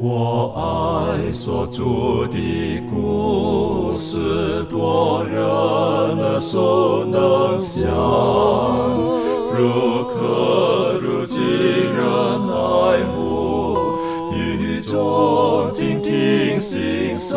我爱所住的故事，多人耳熟能详，如可如饥人爱慕，语中静听心声，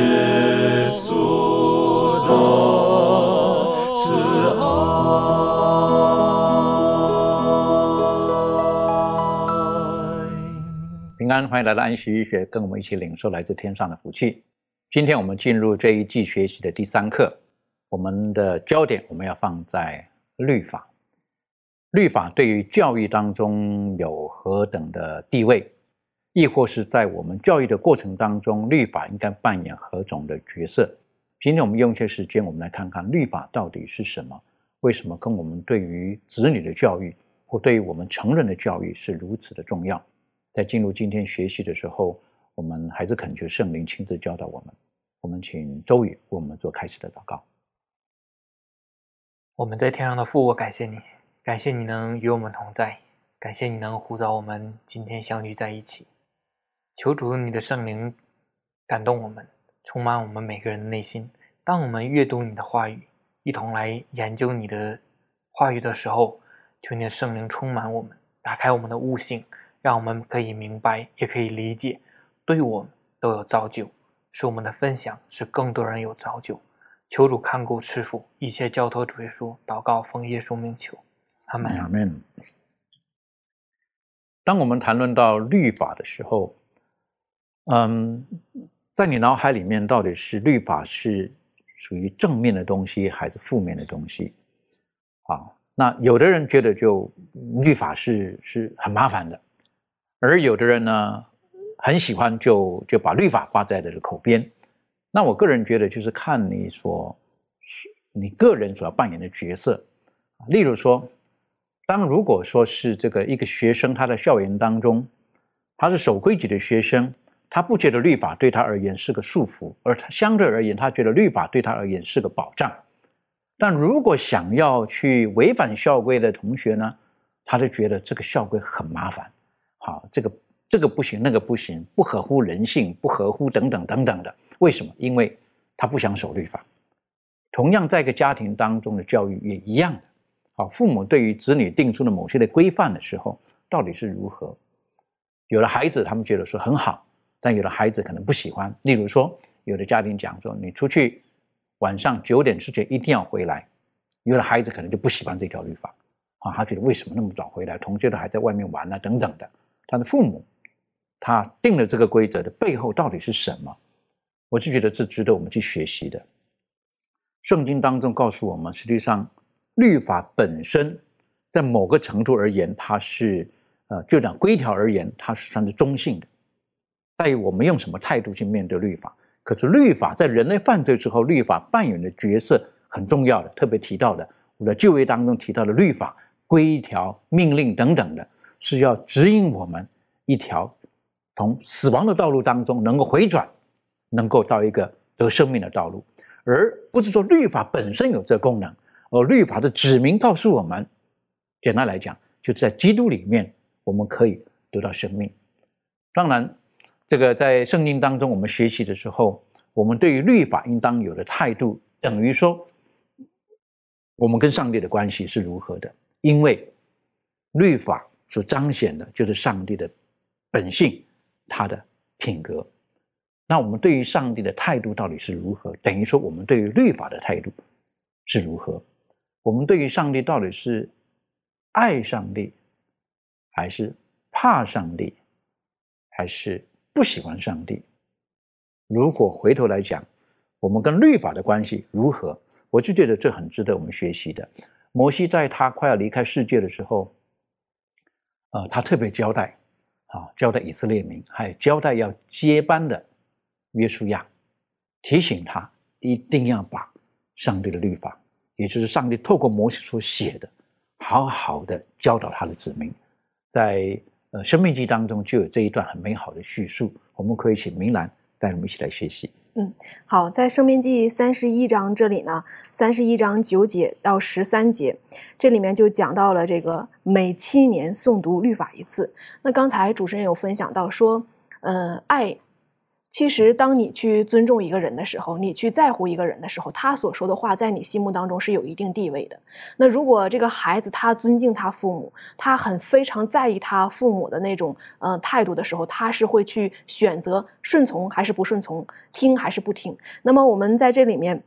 安，欢迎来到安息医学，跟我们一起领受来自天上的福气。今天我们进入这一季学习的第三课，我们的焦点我们要放在律法。律法对于教育当中有何等的地位，亦或是在我们教育的过程当中，律法应该扮演何种的角色？今天我们用一些时间，我们来看看律法到底是什么，为什么跟我们对于子女的教育或对于我们成人的教育是如此的重要。在进入今天学习的时候，我们还是恳求圣灵亲自教导我们。我们请周宇为我们做开始的祷告。我们在天上的父，我感谢你，感谢你能与我们同在，感谢你能呼召我们今天相聚在一起。求主你的圣灵感动我们，充满我们每个人的内心。当我们阅读你的话语，一同来研究你的话语的时候，求你的圣灵充满我们，打开我们的悟性，让我们可以明白，也可以理解，对我们都有造就。使我们的分享使更多人有造就。求主看顾赐福，一切交托主耶稣，祷告奉耶稣名求，阿门。阿门。当我们谈论到律法的时候，嗯，在你脑海里面到底是律法是属于正面的东西还是负面的东西？啊，那有的人觉得就律法是是很麻烦的，而有的人呢很喜欢就就把律法挂在了口边。那我个人觉得就是看你所你个人所要扮演的角色，例如说。当如果说是这个一个学生，他在校园当中，他是守规矩的学生，他不觉得律法对他而言是个束缚，而他相对而言，他觉得律法对他而言是个保障。但如果想要去违反校规的同学呢，他就觉得这个校规很麻烦，好，这个这个不行，那个不行，不合乎人性，不合乎等等等等的。为什么？因为他不想守律法。同样，在一个家庭当中的教育也一样的。啊，父母对于子女定出了某些的规范的时候，到底是如何？有的孩子他们觉得说很好，但有的孩子可能不喜欢。例如说，有的家庭讲说，你出去晚上九点之前一定要回来，有的孩子可能就不喜欢这条律法，啊，他觉得为什么那么早回来，同学都还在外面玩呢，等等的。他的父母他定了这个规则的背后到底是什么？我就觉得这值得我们去学习的。圣经当中告诉我们，实际上。律法本身，在某个程度而言，它是呃，就讲规条而言，它是算是中性的，在于我们用什么态度去面对律法。可是律法在人类犯罪之后，律法扮演的角色很重要的，特别提到的，我的就业当中提到的律法、规条、命令等等的，是要指引我们一条从死亡的道路当中能够回转，能够到一个得生命的道路，而不是说律法本身有这功能。而律法的指明告诉我们，简单来讲，就在基督里面，我们可以得到生命。当然，这个在圣经当中我们学习的时候，我们对于律法应当有的态度，等于说，我们跟上帝的关系是如何的？因为律法所彰显的就是上帝的本性，他的品格。那我们对于上帝的态度到底是如何？等于说，我们对于律法的态度是如何？我们对于上帝到底是爱上帝，还是怕上帝，还是不喜欢上帝？如果回头来讲，我们跟律法的关系如何，我就觉得这很值得我们学习的。摩西在他快要离开世界的时候，呃，他特别交代，啊，交代以色列民，还有交代要接班的约书亚，提醒他一定要把上帝的律法，也就是上帝透过摩西所写的，好好的教导他的子民。在呃《生命记》当中就有这一段很美好的叙述，我们可以请明兰带我们一起来学习。嗯，好，在《生命记》三十一章这里呢，三十一章九节到十三节，这里面就讲到了这个每七年诵读律法一次。那刚才主持人有分享到说，呃，爱。其实，当你去尊重一个人的时候，你去在乎一个人的时候，他所说的话在你心目当中是有一定地位的。那如果这个孩子他尊敬他父母，他很非常在意他父母的那种呃态度的时候，他是会去选择顺从还是不顺从，听还是不听。那么我们在这里面，《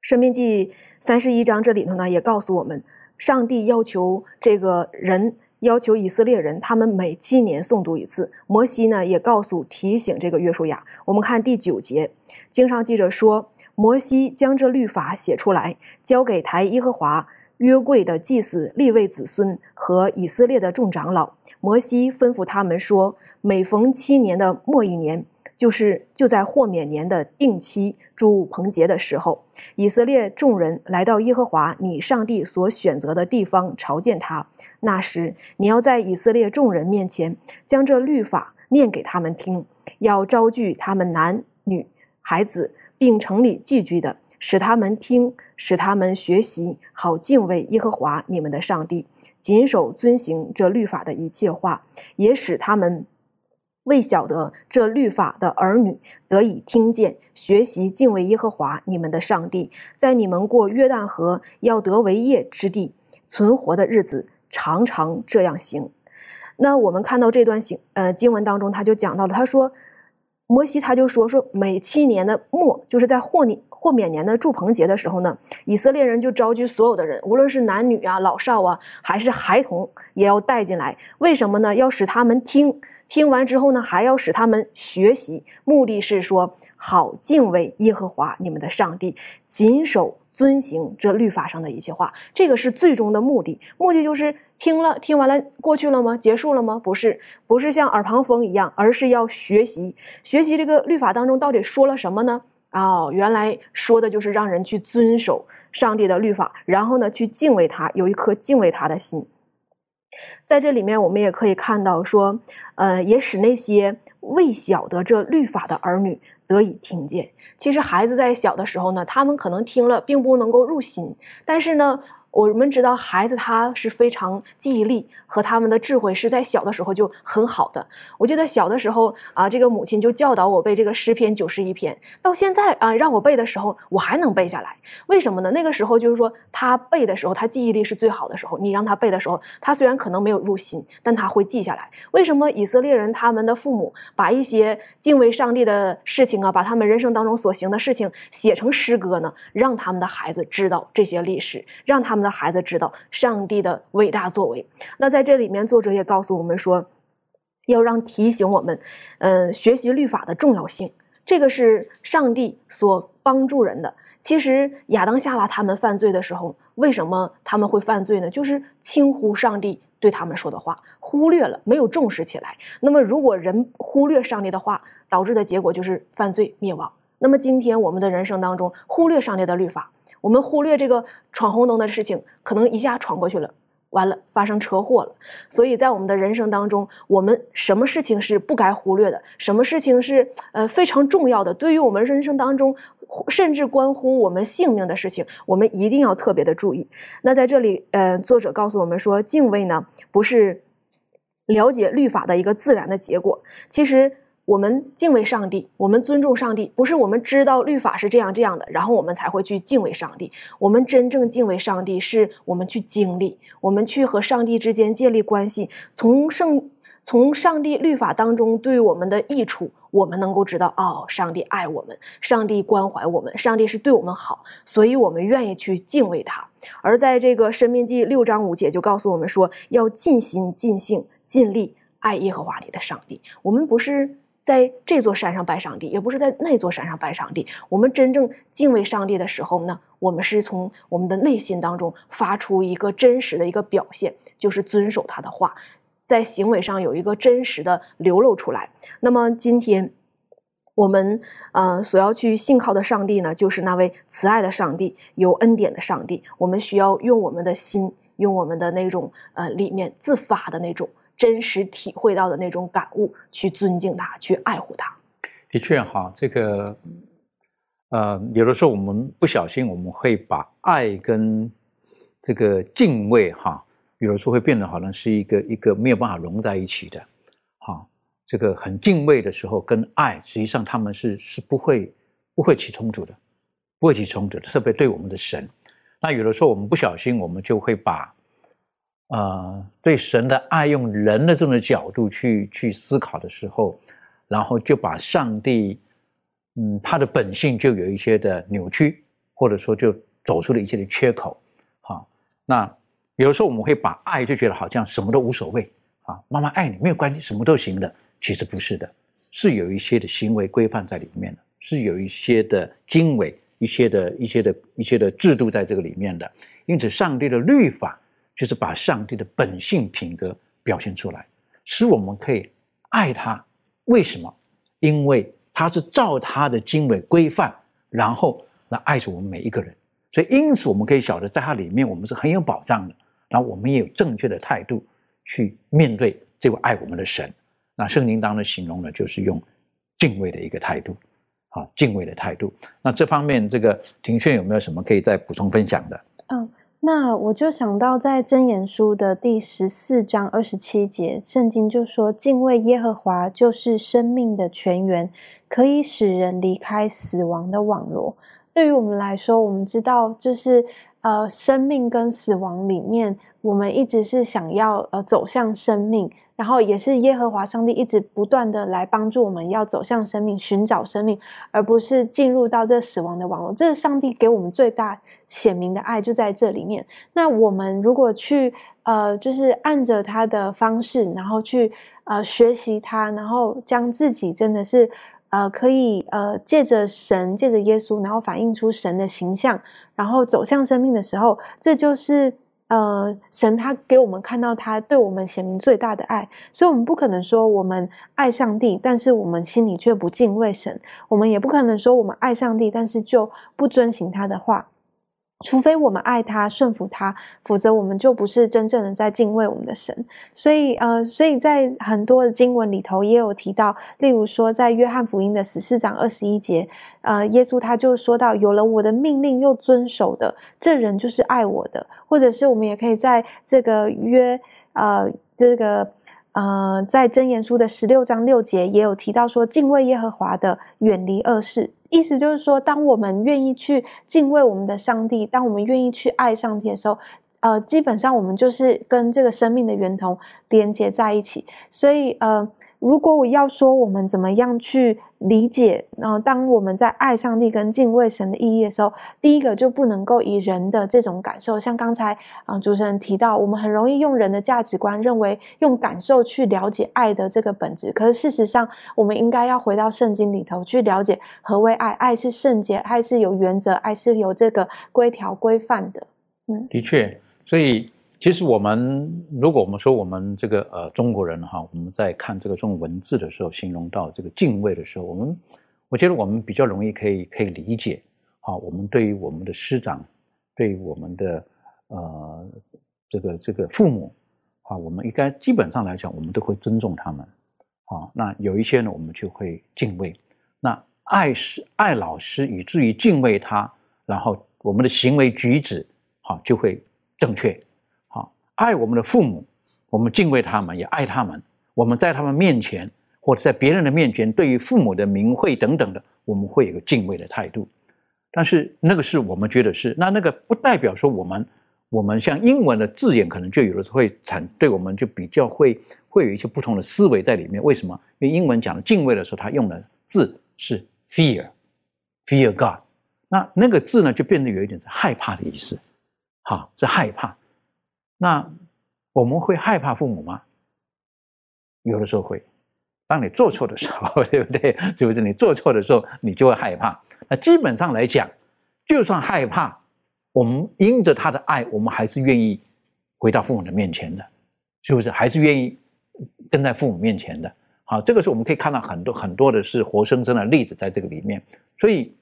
生命记》三十一章这里头呢，也告诉我们，上帝要求这个人。要求以色列人，他们每七年诵读一次。摩西呢，也告诉提醒这个约书亚。我们看第九节，经上记者说，摩西将这律法写出来，交给台耶和华约柜的祭司立位子孙和以色列的众长老。摩西吩咐他们说，每逢七年的末一年。就是就在豁免年的定期住棚节的时候，以色列众人来到耶和华你上帝所选择的地方朝见他。那时，你要在以色列众人面前将这律法念给他们听，要招聚他们男女孩子，并城里寄居的，使他们听，使他们学习，好敬畏耶和华你们的上帝，谨守遵行这律法的一切话，也使他们。未晓得这律法的儿女得以听见、学习敬畏耶和华你们的上帝，在你们过约旦河要得为业之地存活的日子，常常这样行。那我们看到这段经呃经文当中，他就讲到了，他说摩西他就说说每七年的末，就是在豁免豁免年的祝棚节的时候呢，以色列人就召集所有的人，无论是男女啊、老少啊，还是孩童，也要带进来。为什么呢？要使他们听。听完之后呢，还要使他们学习，目的是说好敬畏耶和华你们的上帝，谨守遵行这律法上的一切话，这个是最终的目的。目的就是听了听完了过去了吗？结束了吗？不是，不是像耳旁风一样，而是要学习，学习这个律法当中到底说了什么呢？哦，原来说的就是让人去遵守上帝的律法，然后呢去敬畏他，有一颗敬畏他的心。在这里面，我们也可以看到说，呃，也使那些未晓得这律法的儿女得以听见。其实孩子在小的时候呢，他们可能听了，并不能够入心，但是呢。我们知道，孩子他是非常记忆力和他们的智慧是在小的时候就很好的。我记得小的时候啊，这个母亲就教导我背这个诗篇九十一篇，到现在啊，让我背的时候，我还能背下来。为什么呢？那个时候就是说，他背的时候，他记忆力是最好的时候。你让他背的时候，他虽然可能没有入心，但他会记下来。为什么以色列人他们的父母把一些敬畏上帝的事情啊，把他们人生当中所行的事情写成诗歌呢？让他们的孩子知道这些历史，让他们。的孩子知道上帝的伟大作为。那在这里面，作者也告诉我们说，要让提醒我们，嗯，学习律法的重要性。这个是上帝所帮助人的。其实亚当夏娃他们犯罪的时候，为什么他们会犯罪呢？就是轻忽上帝对他们说的话，忽略了，没有重视起来。那么，如果人忽略上帝的话，导致的结果就是犯罪灭亡。那么，今天我们的人生当中，忽略上帝的律法。我们忽略这个闯红灯的事情，可能一下闯过去了，完了发生车祸了。所以在我们的人生当中，我们什么事情是不该忽略的？什么事情是呃非常重要的？对于我们人生当中，甚至关乎我们性命的事情，我们一定要特别的注意。那在这里，呃，作者告诉我们说，敬畏呢，不是了解律法的一个自然的结果。其实。我们敬畏上帝，我们尊重上帝，不是我们知道律法是这样这样的，然后我们才会去敬畏上帝。我们真正敬畏上帝，是我们去经历，我们去和上帝之间建立关系，从圣从上帝律法当中对我们的益处，我们能够知道哦，上帝爱我们，上帝关怀我们，上帝是对我们好，所以我们愿意去敬畏他。而在这个《申命记》六章五节就告诉我们说，要尽心、尽性、尽力爱耶和华你的上帝。我们不是。在这座山上拜上帝，也不是在那座山上拜上帝。我们真正敬畏上帝的时候呢，我们是从我们的内心当中发出一个真实的一个表现，就是遵守他的话，在行为上有一个真实的流露出来。那么今天。我们呃所要去信靠的上帝呢，就是那位慈爱的上帝，有恩典的上帝。我们需要用我们的心，用我们的那种呃里面自发的那种真实体会到的那种感悟，去尊敬他，去爱护他。的确哈，这个呃有的时候我们不小心，我们会把爱跟这个敬畏哈，有的时候会变得好像是一个一个没有办法融在一起的，哈。这个很敬畏的时候，跟爱实际上他们是是不会不会起冲突的，不会起冲突的。特别对我们的神，那有的时候我们不小心，我们就会把呃对神的爱用人的这种角度去去思考的时候，然后就把上帝嗯他的本性就有一些的扭曲，或者说就走出了一些的缺口。好，那有时候我们会把爱就觉得好像什么都无所谓啊，妈妈爱你没有关系，什么都行的。其实不是的，是有一些的行为规范在里面的，是有一些的经纬、一些的、一些的、一些的制度在这个里面的。因此，上帝的律法就是把上帝的本性品格表现出来，使我们可以爱他。为什么？因为他是照他的经纬规范，然后来爱着我们每一个人。所以，因此我们可以晓得，在他里面我们是很有保障的。然后，我们也有正确的态度去面对这位爱我们的神。那圣经当中形容的就是用敬畏的一个态度，啊，敬畏的态度。那这方面，这个庭炫有没有什么可以再补充分享的？嗯，那我就想到在箴言书的第十四章二十七节，圣经就说：“敬畏耶和华就是生命的泉源，可以使人离开死亡的网络。”对于我们来说，我们知道就是呃，生命跟死亡里面，我们一直是想要呃走向生命。然后也是耶和华上帝一直不断的来帮助我们，要走向生命，寻找生命，而不是进入到这死亡的网络。这是上帝给我们最大显明的爱，就在这里面。那我们如果去呃，就是按着他的方式，然后去呃学习他，然后将自己真的是呃可以呃借着神，借着耶稣，然后反映出神的形象，然后走向生命的时候，这就是。呃，神他给我们看到他对我们显明最大的爱，所以我们不可能说我们爱上帝，但是我们心里却不敬畏神；我们也不可能说我们爱上帝，但是就不遵行他的话。除非我们爱他、顺服他，否则我们就不是真正的在敬畏我们的神。所以，呃，所以在很多的经文里头也有提到，例如说在约翰福音的十四章二十一节，呃，耶稣他就说到：“有了我的命令又遵守的，这人就是爱我的。”或者是我们也可以在这个约，呃，这个，呃，在箴言书的十六章六节也有提到说：“敬畏耶和华的，远离恶事。”意思就是说，当我们愿意去敬畏我们的上帝，当我们愿意去爱上帝的时候，呃，基本上我们就是跟这个生命的源头连接在一起。所以，呃。如果我要说我们怎么样去理解，然后当我们在爱上帝跟敬畏神的意义的时候，第一个就不能够以人的这种感受，像刚才啊主持人提到，我们很容易用人的价值观认为用感受去了解爱的这个本质，可是事实上，我们应该要回到圣经里头去了解何为爱，爱是圣洁，爱是有原则，爱是有这个规条规范的。嗯，的确，所以。其实我们，如果我们说我们这个呃中国人哈，我们在看这个中文字的时候，形容到这个敬畏的时候，我们我觉得我们比较容易可以可以理解，好，我们对于我们的师长，对于我们的呃这个这个父母，啊，我们应该基本上来讲，我们都会尊重他们，啊，那有一些呢，我们就会敬畏，那爱师爱老师，以至于敬畏他，然后我们的行为举止，好，就会正确。好爱我们的父母，我们敬畏他们，也爱他们。我们在他们面前，或者在别人的面前，对于父母的名讳等等的，我们会有个敬畏的态度。但是那个是我们觉得是，那那个不代表说我们，我们像英文的字眼，可能就有的时候会产对我们就比较会会有一些不同的思维在里面。为什么？因为英文讲敬畏的时候，他用的字是 fear，fear God。那那个字呢，就变得有一点是害怕的意思，哈，是害怕。那我们会害怕父母吗？有的时候会，当你做错的时候，对不对？是不是你做错的时候，你就会害怕？那基本上来讲，就算害怕，我们因着他的爱，我们还是愿意回到父母的面前的，是不是？还是愿意跟在父母面前的。好，这个是我们可以看到很多很多的是活生生的例子在这个里面。所以，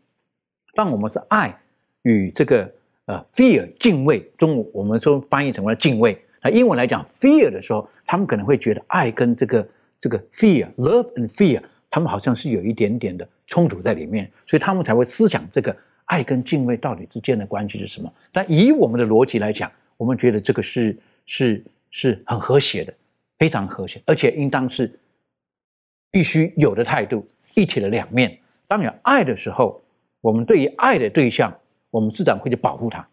当我们是爱与这个呃 fear 敬畏，中文我们说翻译成为敬畏，那英文来讲 fear 的时候，他们可能会觉得爱跟这个。这个 fear, love and fear，他们好像是有一点点的冲突在里面，所以他们才会思想这个爱跟敬畏到底之间的关系是什么。但以我们的逻辑来讲，我们觉得这个是是是很和谐的，非常和谐，而且应当是必须有的态度，一体的两面。当有爱的时候，我们对于爱的对象，我们自然会去保护他。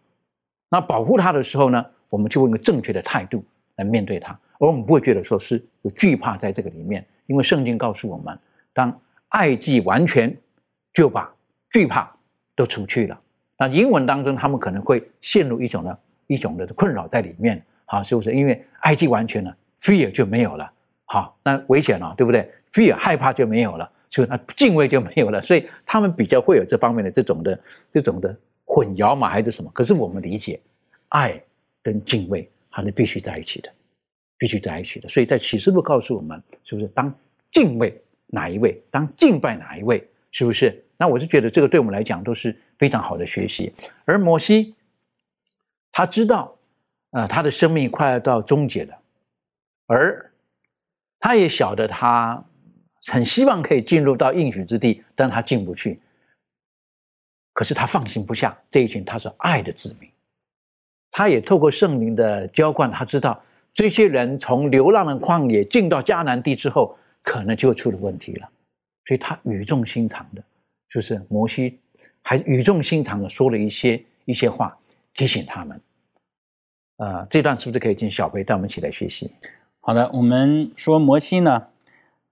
那保护他的时候呢，我们就用一个正确的态度来面对他。而我们不会觉得说是有惧怕在这个里面，因为圣经告诉我们，当爱既完全，就把惧怕都除去了。那英文当中，他们可能会陷入一种呢一种的困扰在里面，好，是不是？因为爱既完全了，fear 就没有了，好，那危险了，对不对？fear 害怕就没有了，就那敬畏就没有了，所以他们比较会有这方面的这种的这种的混淆嘛，还是什么？可是我们理解，爱跟敬畏还是必须在一起的。必须在一起的，所以在启示录告诉我们，是不是当敬畏哪一位，当敬拜哪一位，是不是？那我是觉得这个对我们来讲都是非常好的学习。而摩西他知道，呃，他的生命快要到终结了，而他也晓得他很希望可以进入到应许之地，但他进不去。可是他放心不下这一群他是爱的子民，他也透过圣灵的浇灌，他知道。这些人从流浪的旷野进到迦南地之后，可能就出了问题了，所以他语重心长的，就是摩西还语重心长的说了一些一些话，提醒他们。呃，这段是不是可以请小飞带我们一起来学习？好的，我们说摩西呢，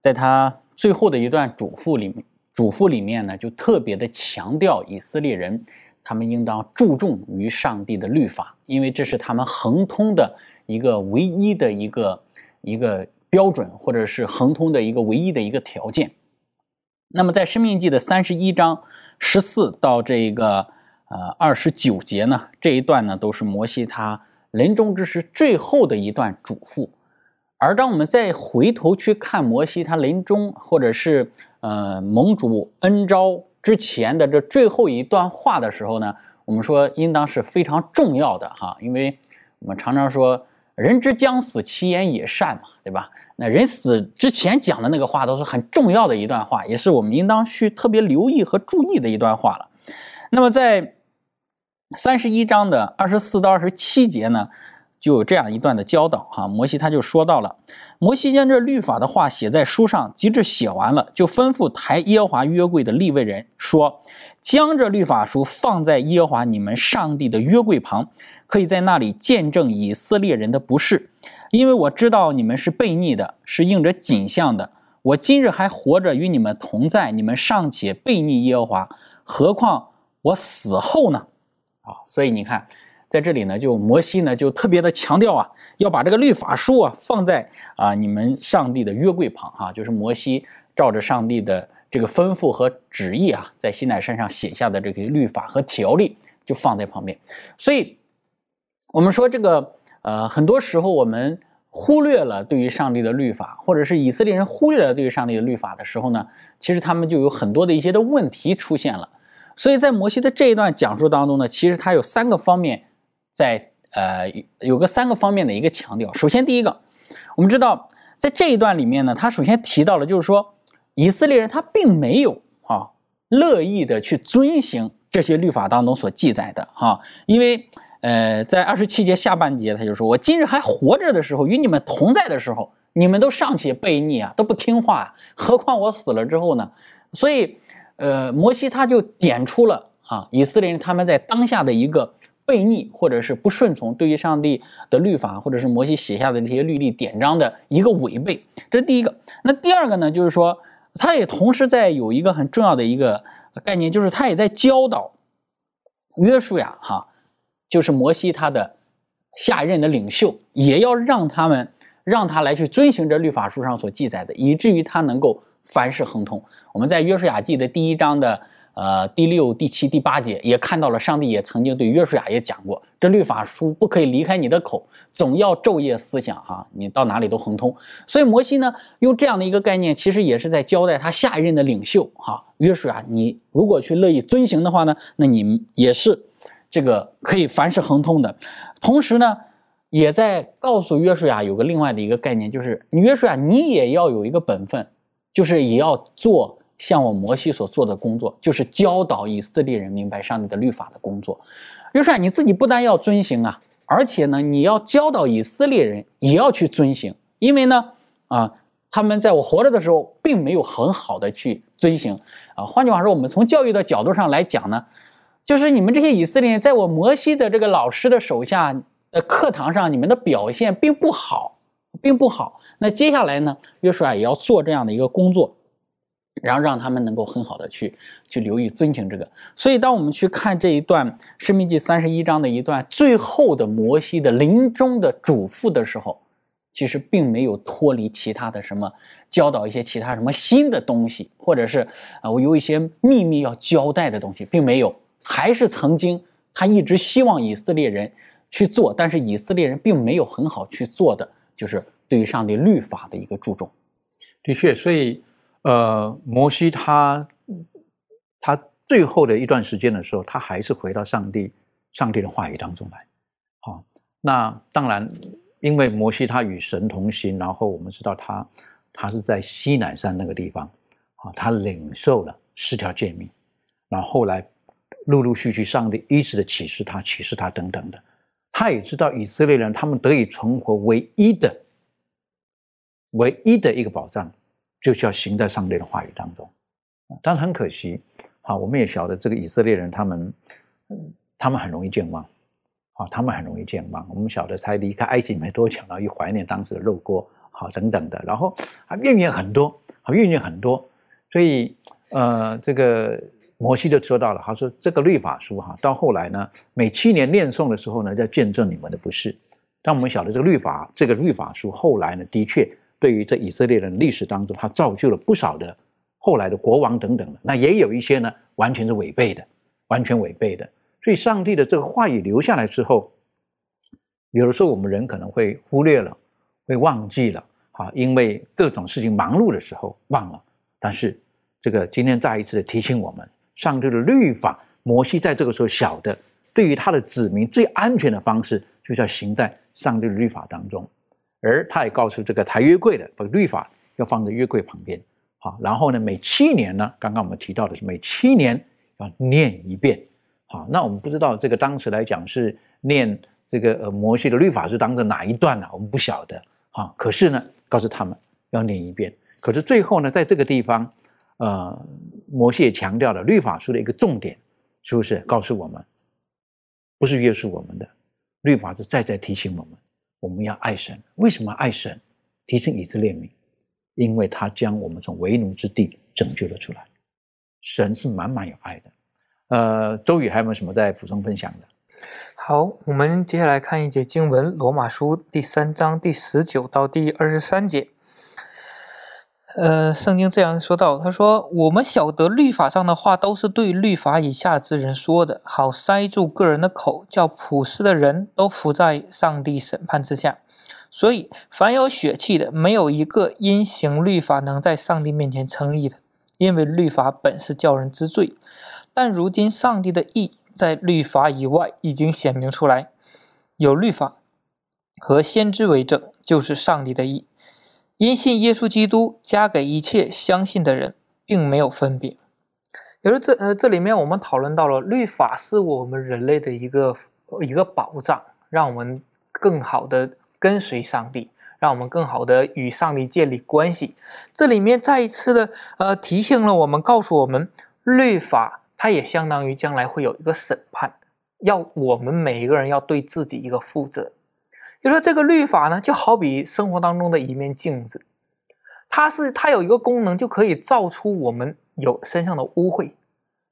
在他最后的一段嘱咐里面，嘱咐里面呢，就特别的强调以色列人。他们应当注重于上帝的律法，因为这是他们恒通的一个唯一的一个一个标准，或者是恒通的一个唯一的一个条件。那么，在《生命记》的三十一章十四到这个呃二十九节呢，这一段呢都是摩西他临终之时最后的一段嘱咐。而当我们再回头去看摩西他临终，或者是呃盟主恩召。之前的这最后一段话的时候呢，我们说应当是非常重要的哈，因为我们常常说“人之将死，其言也善”嘛，对吧？那人死之前讲的那个话都是很重要的一段话，也是我们应当去特别留意和注意的一段话了。那么在三十一章的二十四到二十七节呢？就有这样一段的教导哈，摩西他就说到了，摩西将这律法的话写在书上，及至写完了，就吩咐抬耶和华约柜的立位人说，将这律法书放在耶和华你们上帝的约柜旁，可以在那里见证以色列人的不是，因为我知道你们是悖逆的，是应着景象的。我今日还活着与你们同在，你们尚且悖逆耶和华，何况我死后呢？啊，所以你看。在这里呢，就摩西呢就特别的强调啊，要把这个律法书啊放在啊你们上帝的约柜旁哈，就是摩西照着上帝的这个吩咐和旨意啊，在西奈山上写下的这个律法和条例就放在旁边。所以，我们说这个呃，很多时候我们忽略了对于上帝的律法，或者是以色列人忽略了对于上帝的律法的时候呢，其实他们就有很多的一些的问题出现了。所以在摩西的这一段讲述当中呢，其实他有三个方面。在呃有个三个方面的一个强调。首先，第一个，我们知道在这一段里面呢，他首先提到了，就是说以色列人他并没有啊乐意的去遵行这些律法当中所记载的哈，因为呃在二十七节下半节他就说：“我今日还活着的时候，与你们同在的时候，你们都尚且悖逆啊，都不听话，何况我死了之后呢？”所以呃摩西他就点出了啊以色列人他们在当下的一个。悖逆或者是不顺从，对于上帝的律法或者是摩西写下的这些律例典章的一个违背，这是第一个。那第二个呢，就是说，他也同时在有一个很重要的一个概念，就是他也在教导约书亚哈，就是摩西他的下一任的领袖，也要让他们让他来去遵行这律法书上所记载的，以至于他能够凡事亨通。我们在约书亚记的第一章的。呃，第六、第七、第八节也看到了，上帝也曾经对约书亚也讲过，这律法书不可以离开你的口，总要昼夜思想哈，你到哪里都亨通。所以摩西呢，用这样的一个概念，其实也是在交代他下一任的领袖哈，约书亚，你如果去乐意遵行的话呢，那你也是这个可以凡事亨通的。同时呢，也在告诉约书亚有个另外的一个概念，就是约书亚，你也要有一个本分，就是也要做。像我摩西所做的工作，就是教导以色列人明白上帝的律法的工作。约书亚，你自己不但要遵行啊，而且呢，你要教导以色列人也要去遵行。因为呢，啊，他们在我活着的时候，并没有很好的去遵行啊。换句话说，我们从教育的角度上来讲呢，就是你们这些以色列人，在我摩西的这个老师的手下的课堂上，你们的表现并不好，并不好。那接下来呢，约书亚也要做这样的一个工作。然后让他们能够很好的去去留意遵行这个，所以当我们去看这一段《生命记》三十一章的一段最后的摩西的临终的嘱咐的时候，其实并没有脱离其他的什么教导一些其他什么新的东西，或者是啊我有一些秘密要交代的东西，并没有，还是曾经他一直希望以色列人去做，但是以色列人并没有很好去做的，就是对于上帝律法的一个注重。的确，所以。呃，摩西他他最后的一段时间的时候，他还是回到上帝上帝的话语当中来。好，那当然，因为摩西他与神同行，然后我们知道他他是在西南山那个地方，啊，他领受了十条诫命，然后后来陆陆续续上帝一直的启示他，启示他等等的，他也知道以色列人他们得以存活唯一的唯一的一个保障。就是要行在上帝的话语当中，但是很可惜，好，我们也晓得这个以色列人，他们，他们很容易健忘，好，他们很容易健忘。我们晓得才离开埃及没多久，然后又怀念当时的肉锅，好，等等的，然后啊怨言很多，好，怨言很多。所以，呃，这个摩西就说到了，他说这个律法书哈，到后来呢，每七年念诵的时候呢，要见证你们的不是。但我们晓得这个律法，这个律法书后来呢，的确。对于这以色列人历史当中，他造就了不少的后来的国王等等的，那也有一些呢，完全是违背的，完全违背的。所以，上帝的这个话语留下来之后，有的时候我们人可能会忽略了，会忘记了，啊，因为各种事情忙碌的时候忘了。但是，这个今天再一次的提醒我们，上帝的律法，摩西在这个时候晓得，对于他的子民最安全的方式，就是要行在上帝的律法当中。而他也告诉这个抬约柜的把律法要放在约柜旁边，好，然后呢，每七年呢，刚刚我们提到的是每七年要念一遍，好，那我们不知道这个当时来讲是念这个呃摩西的律法是当着哪一段呢？我们不晓得，好，可是呢，告诉他们要念一遍，可是最后呢，在这个地方，呃，摩西也强调了律法书的一个重点，是不是告诉我们，不是约束我们的律法是再再提醒我们。我们要爱神，为什么爱神？提升以色列民，因为他将我们从为奴之地拯救了出来。神是满满有爱的。呃，周宇还有没有什么在补充分享的？好，我们接下来看一节经文，《罗马书》第三章第十九到第二十三节。呃，圣经这样说到：“他说，我们晓得律法上的话都是对律法以下之人说的，好塞住个人的口，叫普世的人都伏在上帝审判之下。所以，凡有血气的，没有一个因行律法能在上帝面前称义的，因为律法本是叫人知罪。但如今，上帝的义在律法以外已经显明出来，有律法和先知为证，就是上帝的义。”因信耶稣基督，加给一切相信的人，并没有分别。有了这呃，这里面我们讨论到了律法是我们人类的一个一个保障，让我们更好的跟随上帝，让我们更好的与上帝建立关系。这里面再一次的呃提醒了我们，告诉我们，律法它也相当于将来会有一个审判，要我们每一个人要对自己一个负责。就说这个律法呢，就好比生活当中的一面镜子，它是它有一个功能，就可以照出我们有身上的污秽。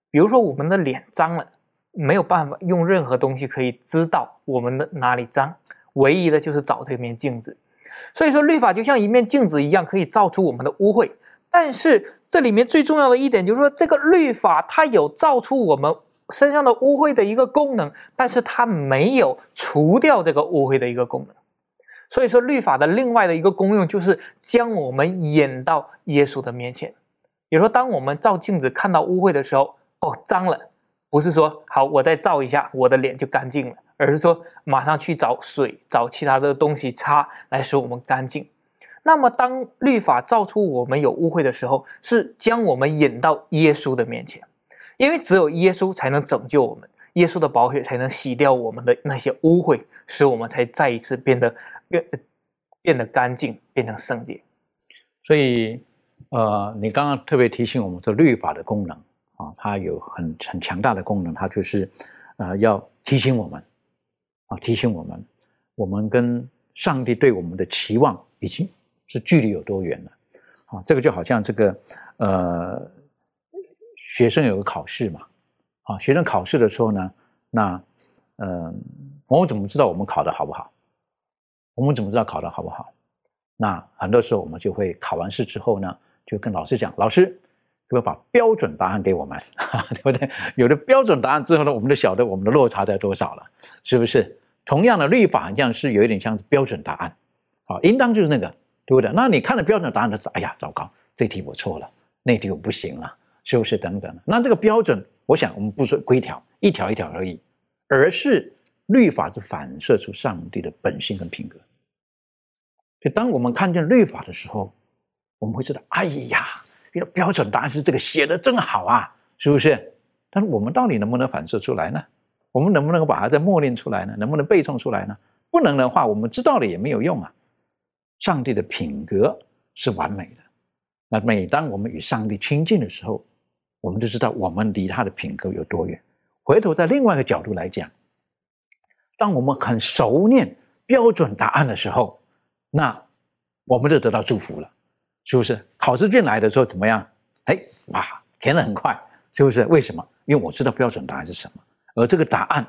比如说我们的脸脏了，没有办法用任何东西可以知道我们的哪里脏，唯一的就是找这面镜子。所以说，律法就像一面镜子一样，可以照出我们的污秽。但是这里面最重要的一点就是说，这个律法它有照出我们身上的污秽的一个功能，但是它没有除掉这个污秽的一个功能。所以说，律法的另外的一个功用就是将我们引到耶稣的面前。也说，当我们照镜子看到污秽的时候，哦，脏了，不是说好我再照一下，我的脸就干净了，而是说马上去找水，找其他的东西擦来使我们干净。那么，当律法照出我们有污秽的时候，是将我们引到耶稣的面前，因为只有耶稣才能拯救我们，耶稣的宝血才能洗掉我们的那些污秽，使我们才再一次变得变变得干净，变成圣洁。所以，呃，你刚刚特别提醒我们，说律法的功能啊，它有很很强大的功能，它就是呃要提醒我们啊，提醒我们，我们跟上帝对我们的期望已经。是距离有多远了？啊，这个就好像这个呃，学生有个考试嘛，啊，学生考试的时候呢，那嗯，我们怎么知道我们考的好不好？我们怎么知道考的好不好？那很多时候我们就会考完试之后呢，就跟老师讲，老师，可不可以把标准答案给我们？对不对？有了标准答案之后呢，我们就晓得我们的落差在多少了，是不是？同样的律法好像是有一点像标准答案，啊，应当就是那个。对不对？那你看了标准答案的时候，哎呀，糟糕，这题我错了，那题我不行了，是不是？等等。那这个标准，我想我们不说规条，一条一条而已，而是律法是反射出上帝的本性跟品格。就当我们看见律法的时候，我们会知道，哎呀，原来标准答案是这个，写的真好啊，是不是？但是我们到底能不能反射出来呢？我们能不能把它再默念出来呢？能不能背诵出来呢？不能的话，我们知道了也没有用啊。上帝的品格是完美的，那每当我们与上帝亲近的时候，我们就知道我们离他的品格有多远。回头在另外一个角度来讲，当我们很熟练标准答案的时候，那我们就得到祝福了，是不是？考试卷来的时候怎么样？哎，哇，填的很快，是不是？为什么？因为我知道标准答案是什么，而这个答案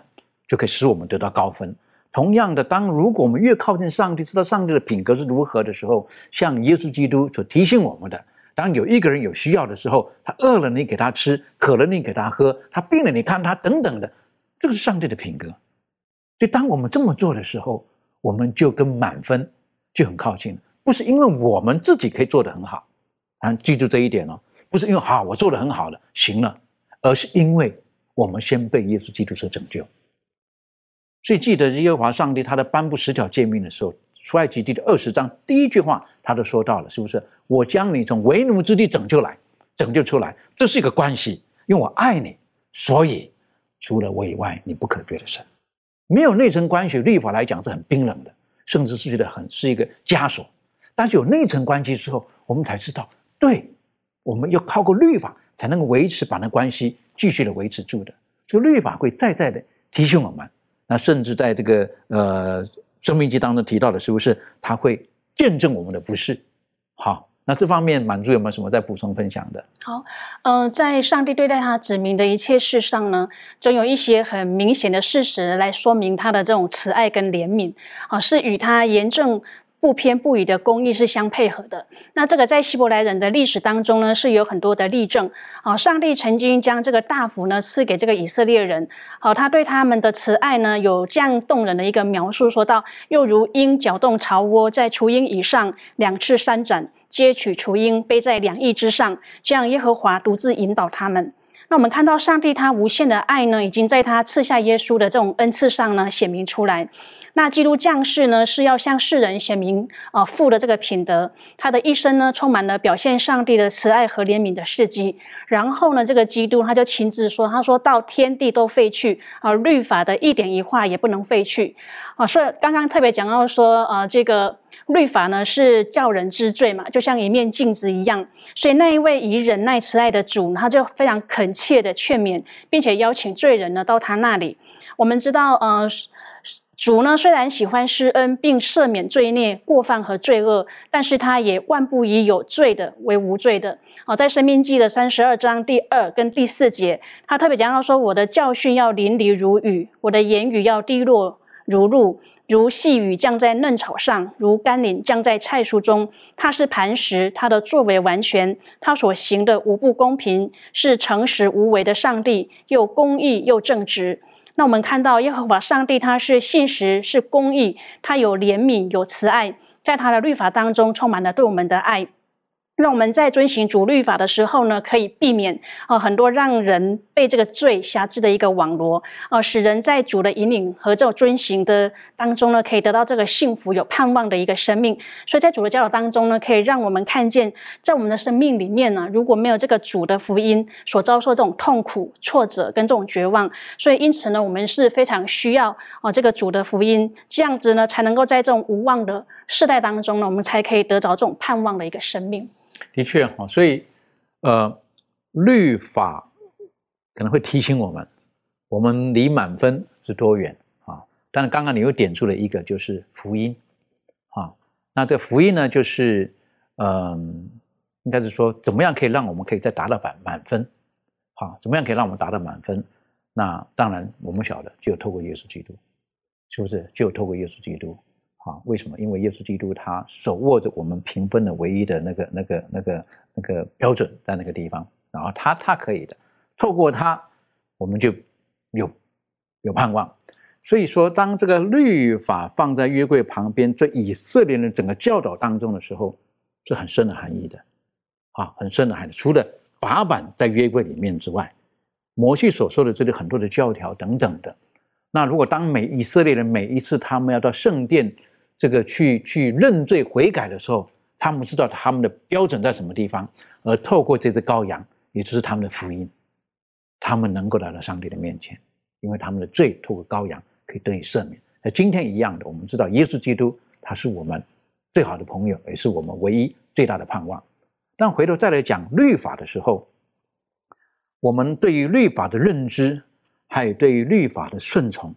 就可以使我们得到高分。同样的，当如果我们越靠近上帝，知道上帝的品格是如何的时候，像耶稣基督所提醒我们的，当有一个人有需要的时候，他饿了你给他吃，渴了你给他喝，他病了你看他等等的，这个是上帝的品格。所以，当我们这么做的时候，我们就跟满分就很靠近了。不是因为我们自己可以做得很好，啊，记住这一点哦，不是因为好我做得很好了行了，而是因为我们先被耶稣基督所拯救。所以记得耶和华上帝他在颁布十条诫命的时候，出埃及记的二十章第一句话，他都说到了，是不是？我将你从为奴之地拯救来，拯救出来，这是一个关系，因为我爱你，所以除了我以外，你不可别的神。没有内层关系，律法来讲是很冰冷的，甚至是觉得很是一个枷锁。但是有内层关系之后，我们才知道，对，我们要靠过律法才能够维持，把那关系继续的维持住的。所以律法会再再的提醒我们。那甚至在这个呃《生命记》当中提到的，是不是他会见证我们的不是？好，那这方面满足有没有什么再补充分享的？好，嗯，在上帝对待他指明的一切事上呢，总有一些很明显的事实来说明他的这种慈爱跟怜悯啊，是与他严正。不偏不倚的公义是相配合的。那这个在希伯来人的历史当中呢，是有很多的例证。啊，上帝曾经将这个大福呢赐给这个以色列人。好，他对他们的慈爱呢，有这样动人的一个描述，说到：又如鹰搅动巢窝，在雏鹰以上两翅三展，接取雏鹰，背在两翼之上，这样耶和华独自引导他们。那我们看到上帝他无限的爱呢，已经在他赐下耶稣的这种恩赐上呢显明出来。那基督降世呢，是要向世人显明啊父的这个品德。他的一生呢，充满了表现上帝的慈爱和怜悯的事迹。然后呢，这个基督他就亲自说：“他说到天地都废去啊，律法的一点一画也不能废去啊。”所以刚刚特别讲到说，啊，这个律法呢是叫人知罪嘛，就像一面镜子一样。所以那一位以忍耐慈爱的主，他就非常恳切的劝勉，并且邀请罪人呢到他那里。我们知道，呃。主呢，虽然喜欢施恩并赦免罪孽、过犯和罪恶，但是他也万不以有罪的为无罪的。哦，在生命记的三十二章第二跟第四节，他特别讲到说：“我的教训要淋漓如雨，我的言语要滴落如露，如细雨降在嫩草上，如甘霖降在菜蔬中。他是磐石，他的作为完全，他所行的无不公平，是诚实无为的上帝，又公义又正直。那我们看到耶和华上帝，他是信实，是公义，他有怜悯，有慈爱，在他的律法当中充满了对我们的爱。让我们在遵行主律法的时候呢，可以避免啊很多让人被这个罪辖制的一个网罗啊，使人在主的引领和这种遵行的当中呢，可以得到这个幸福、有盼望的一个生命。所以在主的教导当中呢，可以让我们看见，在我们的生命里面呢，如果没有这个主的福音，所遭受这种痛苦、挫折跟这种绝望，所以因此呢，我们是非常需要啊这个主的福音，这样子呢，才能够在这种无望的世代当中呢，我们才可以得着这种盼望的一个生命。的确哈，所以呃，律法可能会提醒我们，我们离满分是多远啊？但是刚刚你又点出了一个，就是福音啊。那这福音呢，就是嗯，应该是说，怎么样可以让我们可以再达到满满分？好，怎么样可以让我们达到满分？那当然，我们晓得，只有透过耶稣基督，是不是？只有透过耶稣基督。啊，为什么？因为耶稣基督他手握着我们评分的唯一的那个、那个、那个、那个标准在那个地方，然后他他可以的，透过他，我们就有有盼望。所以说，当这个律法放在约柜旁边，在以色列人整个教导当中的时候，是很深的含义的，啊，很深的含义。除了法版在约柜里面之外，摩西所说的这里很多的教条等等的。那如果当每以色列人每一次他们要到圣殿，这个去去认罪悔改的时候，他们知道他们的标准在什么地方，而透过这只羔羊，也就是他们的福音，他们能够来到上帝的面前，因为他们的罪透过羔羊可以得以赦免。那今天一样的，我们知道耶稣基督他是我们最好的朋友，也是我们唯一最大的盼望。但回头再来讲律法的时候，我们对于律法的认知，还有对于律法的顺从，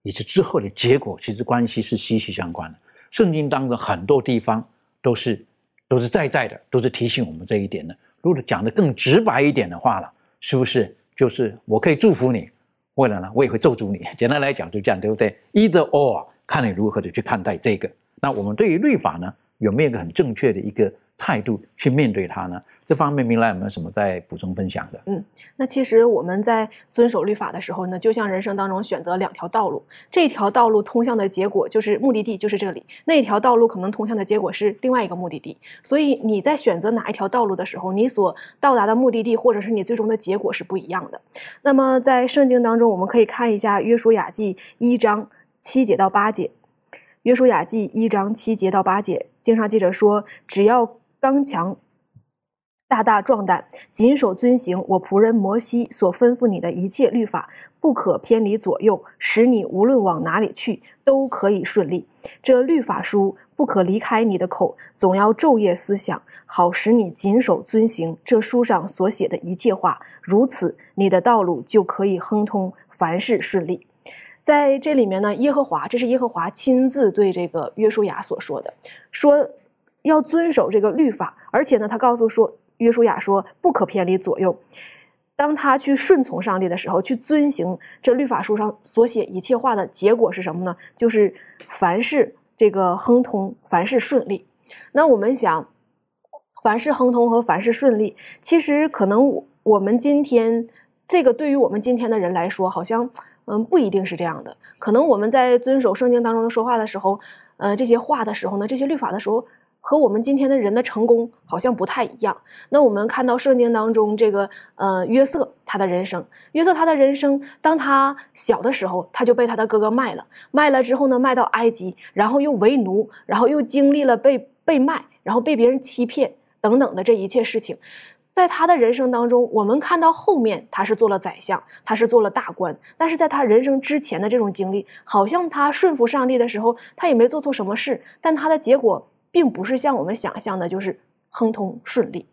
以及之后的结果，其实关系是息息相关的。圣经当中很多地方都是都是在在的，都是提醒我们这一点的。如果讲的更直白一点的话呢，是不是就是我可以祝福你，为了呢，我也会咒诅你。简单来讲就这样，对不对？Either or，看你如何的去看待这个。那我们对于律法呢，有没有一个很正确的一个？态度去面对它呢？这方面明来有没有什么在补充分享的？嗯，那其实我们在遵守律法的时候呢，就像人生当中选择两条道路，这条道路通向的结果就是目的地就是这里，那条道路可能通向的结果是另外一个目的地。所以你在选择哪一条道路的时候，你所到达的目的地或者是你最终的结果是不一样的。那么在圣经当中，我们可以看一下约书亚记一章七节到八节。约书亚记一章七节到八节，经上记者说，只要刚强、大大壮胆，谨守遵行我仆人摩西所吩咐你的一切律法，不可偏离左右，使你无论往哪里去都可以顺利。这律法书不可离开你的口，总要昼夜思想，好使你谨守遵行这书上所写的一切话。如此，你的道路就可以亨通，凡事顺利。在这里面呢，耶和华，这是耶和华亲自对这个约书亚所说的，说。要遵守这个律法，而且呢，他告诉说约书亚说不可偏离左右。当他去顺从上帝的时候，去遵行这律法书上所写一切话的结果是什么呢？就是凡事这个亨通，凡事顺利。那我们想，凡事亨通和凡事顺利，其实可能我们今天这个对于我们今天的人来说，好像嗯不一定是这样的。可能我们在遵守圣经当中说话的时候，呃这些话的时候呢，这些律法的时候。和我们今天的人的成功好像不太一样。那我们看到圣经当中这个呃约瑟他的人生，约瑟他的人生，当他小的时候，他就被他的哥哥卖了，卖了之后呢，卖到埃及，然后又为奴，然后又经历了被被卖，然后被别人欺骗等等的这一切事情，在他的人生当中，我们看到后面他是做了宰相，他是做了大官，但是在他人生之前的这种经历，好像他顺服上帝的时候，他也没做错什么事，但他的结果。并不是像我们想象的，就是亨通顺利。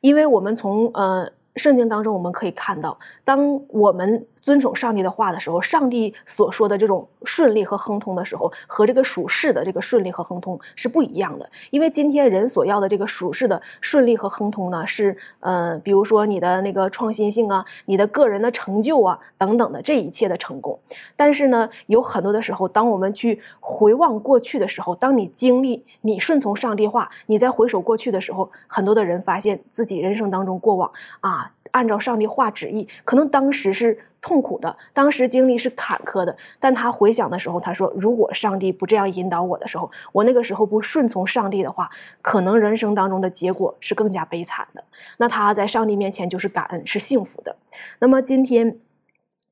因为我们从呃圣经当中我们可以看到，当我们遵守上帝的话的时候，上帝所说的这种顺利和亨通的时候，和这个属世的这个顺利和亨通是不一样的。因为今天人所要的这个属世的顺利和亨通呢，是呃，比如说你的那个创新性啊，你的个人的成就啊等等的这一切的成功。但是呢，有很多的时候，当我们去回望过去的时候，当你经历你顺从上帝话，你在回首过去的时候，很多的人发现自己人生当中过往啊。按照上帝话旨意，可能当时是痛苦的，当时经历是坎坷的。但他回想的时候，他说：“如果上帝不这样引导我的时候，我那个时候不顺从上帝的话，可能人生当中的结果是更加悲惨的。”那他在上帝面前就是感恩，是幸福的。那么今天，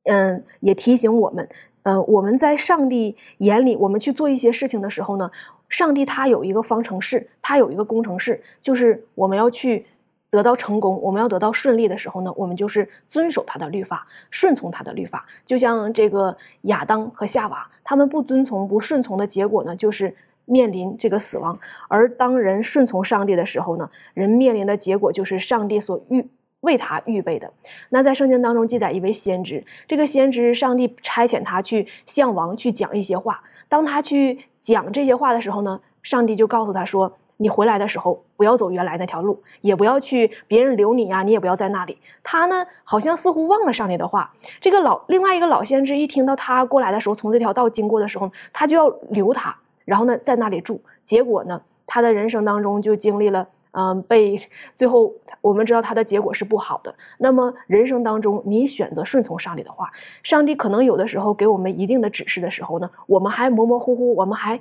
嗯，也提醒我们，呃，我们在上帝眼里，我们去做一些事情的时候呢，上帝他有一个方程式，他有一个工程式，就是我们要去。得到成功，我们要得到顺利的时候呢，我们就是遵守他的律法，顺从他的律法。就像这个亚当和夏娃，他们不遵从、不顺从的结果呢，就是面临这个死亡。而当人顺从上帝的时候呢，人面临的结果就是上帝所预为他预备的。那在圣经当中记载一位先知，这个先知上帝差遣他去向王去讲一些话。当他去讲这些话的时候呢，上帝就告诉他说。你回来的时候，不要走原来那条路，也不要去别人留你呀，你也不要在那里。他呢，好像似乎忘了上帝的话。这个老另外一个老先知一听到他过来的时候，从这条道经过的时候，他就要留他，然后呢，在那里住。结果呢，他的人生当中就经历了，嗯，被最后我们知道他的结果是不好的。那么人生当中，你选择顺从上帝的话，上帝可能有的时候给我们一定的指示的时候呢，我们还模模糊糊，我们还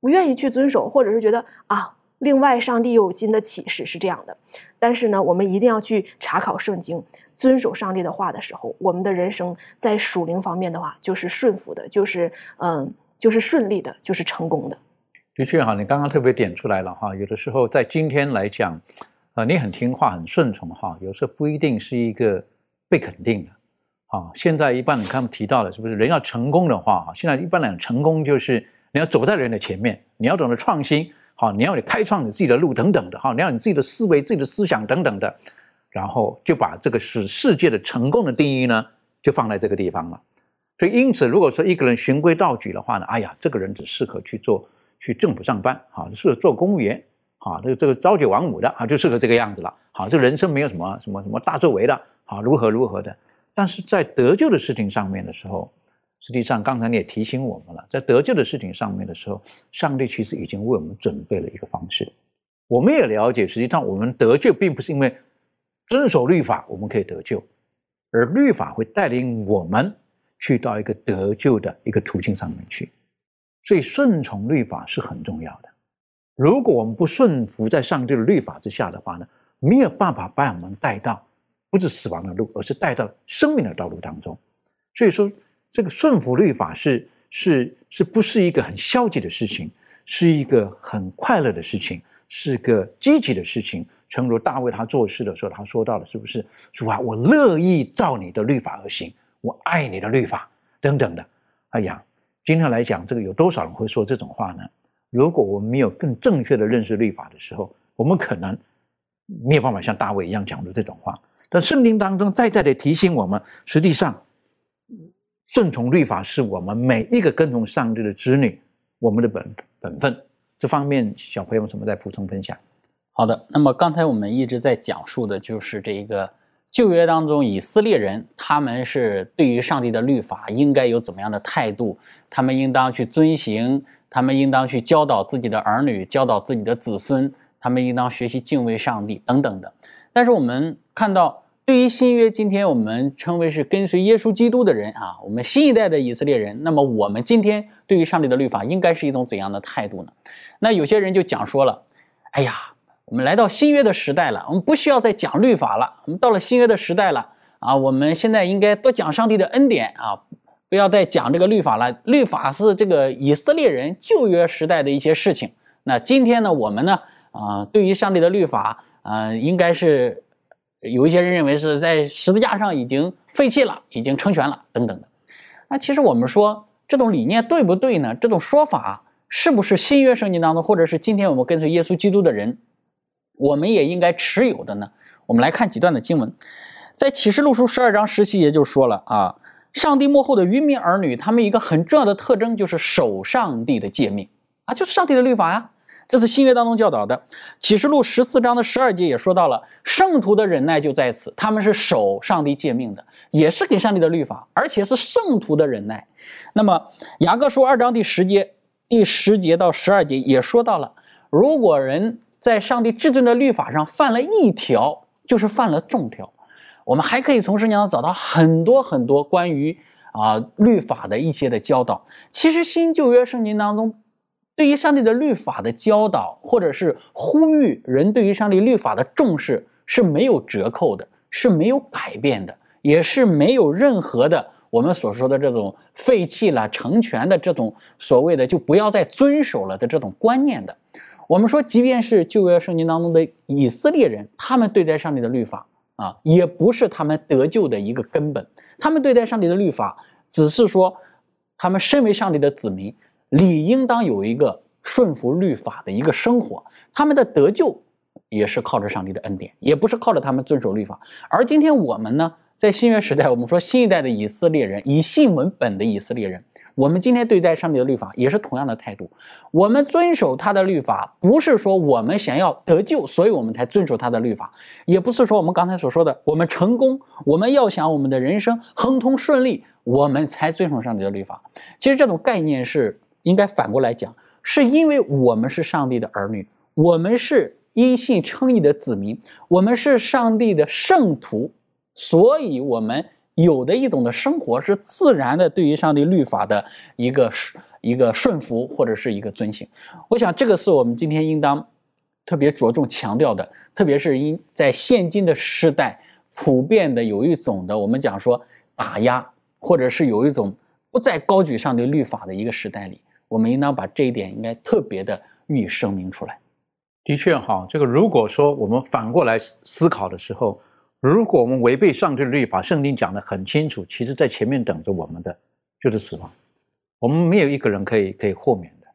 不愿意去遵守，或者是觉得啊。另外，上帝有新的启示是这样的，但是呢，我们一定要去查考圣经，遵守上帝的话的时候，我们的人生在属灵方面的话，就是顺服的，就是嗯，就是顺利的，就是成功的。的确哈，你刚刚特别点出来了哈，有的时候在今天来讲，啊，你很听话、很顺从哈，有时候不一定是一个被肯定的。啊，现在一般你看提到的是不是人要成功的话，哈，现在一般来讲成功就是你要走在人的前面，你要懂得创新。好，你要你开创你自己的路等等的，哈，你要你自己的思维、自己的思想等等的，然后就把这个是世界的成功的定义呢，就放在这个地方了。所以，因此，如果说一个人循规蹈矩的话呢，哎呀，这个人只适合去做去政府上班，哈，适合做公务员，啊，这个这个朝九晚五的，啊，就适合这个样子了。好，这人生没有什么什么什么大作为的，好，如何如何的。但是在得救的事情上面的时候。实际上，刚才你也提醒我们了，在得救的事情上面的时候，上帝其实已经为我们准备了一个方式。我们也了解，实际上我们得救并不是因为遵守律法我们可以得救，而律法会带领我们去到一个得救的一个途径上面去。所以，顺从律法是很重要的。如果我们不顺服在上帝的律法之下的话呢，没有办法把我们带到不是死亡的路，而是带到生命的道路当中。所以说。这个顺服律法是是是不是一个很消极的事情？是一个很快乐的事情，是个积极的事情。诚如大卫他做事的时候，他说到了，是不是主啊，我乐意照你的律法而行，我爱你的律法等等的。哎呀，今天来讲，这个有多少人会说这种话呢？如果我们没有更正确的认识律法的时候，我们可能没有办法像大卫一样讲出这种话。但圣经当中再再的提醒我们，实际上。顺从律法是我们每一个跟从上帝的子女，我们的本本分。这方面，小朋友什么在补充分享？好的，那么刚才我们一直在讲述的就是这一个旧约当中以色列人，他们是对于上帝的律法应该有怎么样的态度？他们应当去遵行，他们应当去教导自己的儿女，教导自己的子孙，他们应当学习敬畏上帝等等的。但是我们看到。对于新约，今天我们称为是跟随耶稣基督的人啊，我们新一代的以色列人。那么我们今天对于上帝的律法，应该是一种怎样的态度呢？那有些人就讲说了，哎呀，我们来到新约的时代了，我们不需要再讲律法了。我们到了新约的时代了啊，我们现在应该多讲上帝的恩典啊，不要再讲这个律法了。律法是这个以色列人旧约时代的一些事情。那今天呢，我们呢啊，对于上帝的律法啊，应该是。有一些人认为是在十字架上已经废弃了，已经成全了等等的。那其实我们说这种理念对不对呢？这种说法是不是新约圣经当中，或者是今天我们跟随耶稣基督的人，我们也应该持有的呢？我们来看几段的经文，在启示录书十二章十七节就说了啊，上帝幕后的愚民儿女，他们一个很重要的特征就是守上帝的诫命啊，就是上帝的律法呀。这是新约当中教导的，启示录十四章的十二节也说到了，圣徒的忍耐就在此，他们是守上帝诫命的，也是给上帝的律法，而且是圣徒的忍耐。那么雅各书二章第十节、第十节到十二节也说到了，如果人在上帝至尊的律法上犯了一条，就是犯了众条。我们还可以从圣经中找到很多很多关于啊律法的一些的教导。其实新旧约圣经当中。对于上帝的律法的教导，或者是呼吁人对于上帝律法的重视是没有折扣的，是没有改变的，也是没有任何的我们所说的这种废弃了成全的这种所谓的就不要再遵守了的这种观念的。我们说，即便是旧约圣经当中的以色列人，他们对待上帝的律法啊，也不是他们得救的一个根本。他们对待上帝的律法，只是说他们身为上帝的子民。理应当有一个顺服律法的一个生活，他们的得救也是靠着上帝的恩典，也不是靠着他们遵守律法。而今天我们呢，在新约时代，我们说新一代的以色列人，以信为本的以色列人，我们今天对待上帝的律法也是同样的态度。我们遵守他的律法，不是说我们想要得救，所以我们才遵守他的律法，也不是说我们刚才所说的我们成功，我们要想我们的人生亨通顺利，我们才遵守上帝的律法。其实这种概念是。应该反过来讲，是因为我们是上帝的儿女，我们是因信称义的子民，我们是上帝的圣徒，所以我们有的一种的生活是自然的，对于上帝律法的一个一个顺服或者是一个遵行。我想这个是我们今天应当特别着重强调的，特别是因在现今的时代，普遍的有一种的我们讲说打压，或者是有一种不再高举上帝律法的一个时代里。我们应当把这一点应该特别的予以声明出来。的确，哈，这个如果说我们反过来思考的时候，如果我们违背上帝的律法，圣经讲的很清楚，其实在前面等着我们的就是死亡，我们没有一个人可以可以豁免的，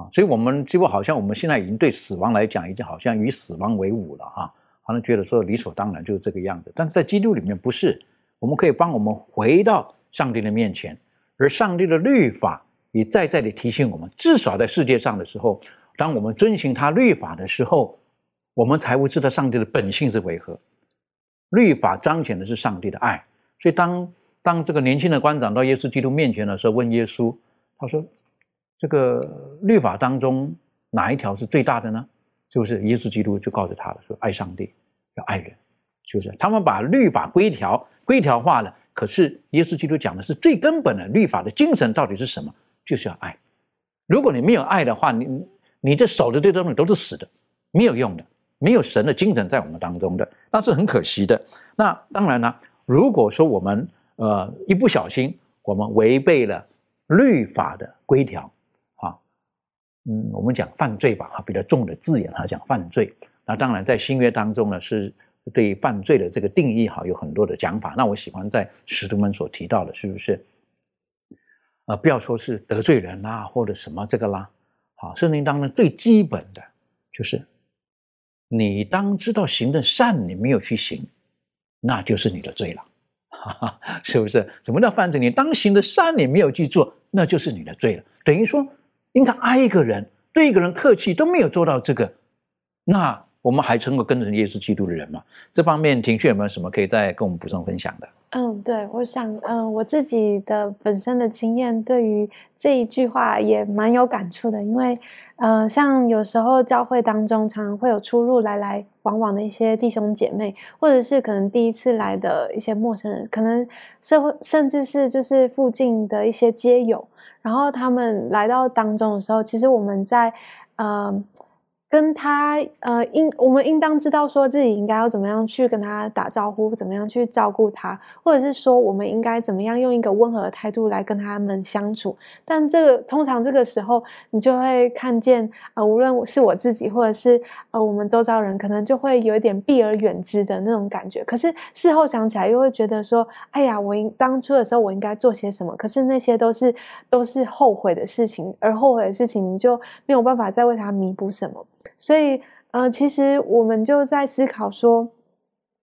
啊，所以我们几乎好像我们现在已经对死亡来讲，已经好像与死亡为伍了，哈，好像觉得说理所当然就是这个样子。但是在基督里面不是，我们可以帮我们回到上帝的面前，而上帝的律法。一再再的提醒我们，至少在世界上的时候，当我们遵循他律法的时候，我们才会知道上帝的本性是为何。律法彰显的是上帝的爱，所以当当这个年轻的官长到耶稣基督面前的时候，问耶稣，他说：“这个律法当中哪一条是最大的呢？”就是耶稣基督就告诉他了，说：“爱上帝，要爱人。”就是他们把律法规条规条化了，可是耶稣基督讲的是最根本的律法的精神到底是什么？就是要爱，如果你没有爱的话，你你这守的这东西都是死的，没有用的，没有神的精神在我们当中的，那是很可惜的。那当然了，如果说我们呃一不小心，我们违背了律法的规条，啊，嗯，我们讲犯罪吧，哈，比较重的字眼哈，讲犯罪。那当然在新约当中呢，是对犯罪的这个定义哈，有很多的讲法。那我喜欢在使徒们所提到的，是不是？啊，不要说是得罪人啦，或者什么这个啦，好，圣经当中最基本的就是，你当知道行的善，你没有去行，那就是你的罪了，哈哈，是不是？什么叫犯罪？你当行的善，你没有去做，那就是你的罪了。等于说，应该爱一个人，对一个人客气都没有做到这个，那我们还成为跟着耶稣基督的人吗？这方面，庭旭有没有什么可以再跟我们补充分享的？嗯，对，我想，嗯，我自己的本身的经验，对于这一句话也蛮有感触的，因为，呃，像有时候教会当中常常会有出入来来往往的一些弟兄姐妹，或者是可能第一次来的一些陌生人，可能社会甚至是就是附近的一些街友，然后他们来到当中的时候，其实我们在，呃。跟他呃，应我们应当知道说自己应该要怎么样去跟他打招呼，怎么样去照顾他，或者是说我们应该怎么样用一个温和的态度来跟他们相处。但这个通常这个时候，你就会看见啊，无论是我自己，或者是呃我们周遭人，可能就会有一点避而远之的那种感觉。可是事后想起来，又会觉得说，哎呀，我应当初的时候我应该做些什么？可是那些都是都是后悔的事情，而后悔的事情，你就没有办法再为他弥补什么。所以，呃，其实我们就在思考说，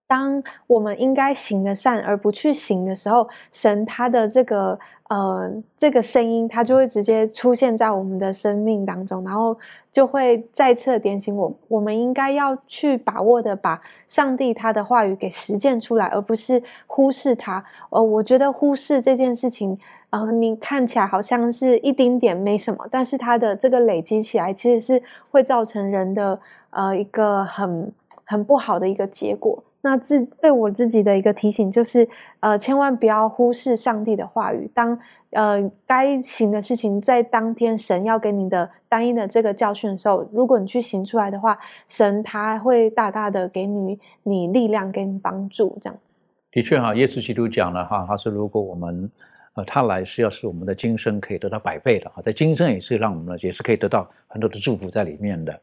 当我们应该行的善而不去行的时候，神他的这个呃这个声音，他就会直接出现在我们的生命当中，然后就会再次点醒我，我们应该要去把握的把上帝他的话语给实践出来，而不是忽视他。呃，我觉得忽视这件事情。呃，你看起来好像是一丁点没什么，但是它的这个累积起来，其实是会造成人的呃一个很很不好的一个结果。那自对我自己的一个提醒就是，呃，千万不要忽视上帝的话语。当呃该行的事情在当天神要给你的单一的这个教训的时候，如果你去行出来的话，神他会大大的给你你力量，给你帮助。这样子，的确哈，耶稣基督讲了哈，他说如果我们呃，他来是要使我们的今生可以得到百倍的啊，在今生也是让我们呢也是可以得到很多的祝福在里面的。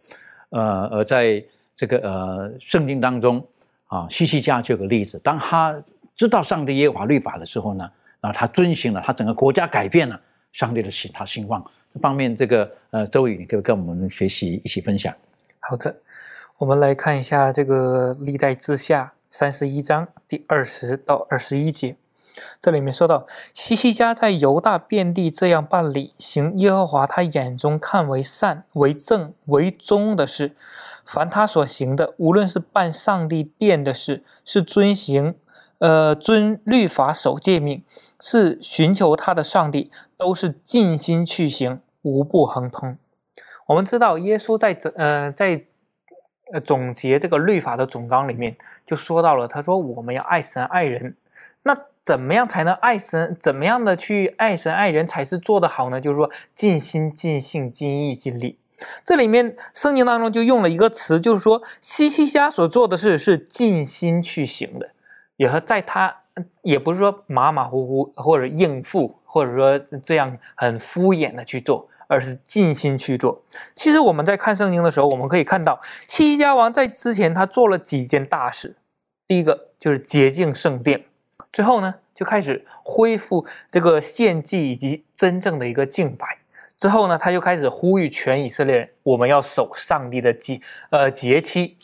呃，而在这个呃圣经当中啊，西西家就有个例子，当他知道上帝耶和华律法的时候呢，然后他遵行了，他整个国家改变了，上帝的心他兴旺。这方面，这个呃周宇，你可以跟我们学习一起分享。好的，我们来看一下这个历代之下三十一章第二十到二十一节。这里面说到，西西家在犹大遍地这样办理，行耶和华他眼中看为善、为正、为忠的事。凡他所行的，无论是办上帝殿的事，是遵行，呃，遵律法、守诫命，是寻求他的上帝，都是尽心去行，无不亨通。我们知道，耶稣在这，呃，在呃总结这个律法的总纲里面，就说到了，他说我们要爱神爱人，那。怎么样才能爱神？怎么样的去爱神爱人才是做得好呢？就是说尽心尽性尽意尽力。这里面圣经当中就用了一个词，就是说西西家所做的事是尽心去行的，也和在他也不是说马马虎虎或者应付，或者说这样很敷衍的去做，而是尽心去做。其实我们在看圣经的时候，我们可以看到西西家王在之前他做了几件大事，第一个就是洁净圣殿。之后呢，就开始恢复这个献祭以及真正的一个敬拜。之后呢，他就开始呼吁全以色列人，我们要守上帝的节呃节期。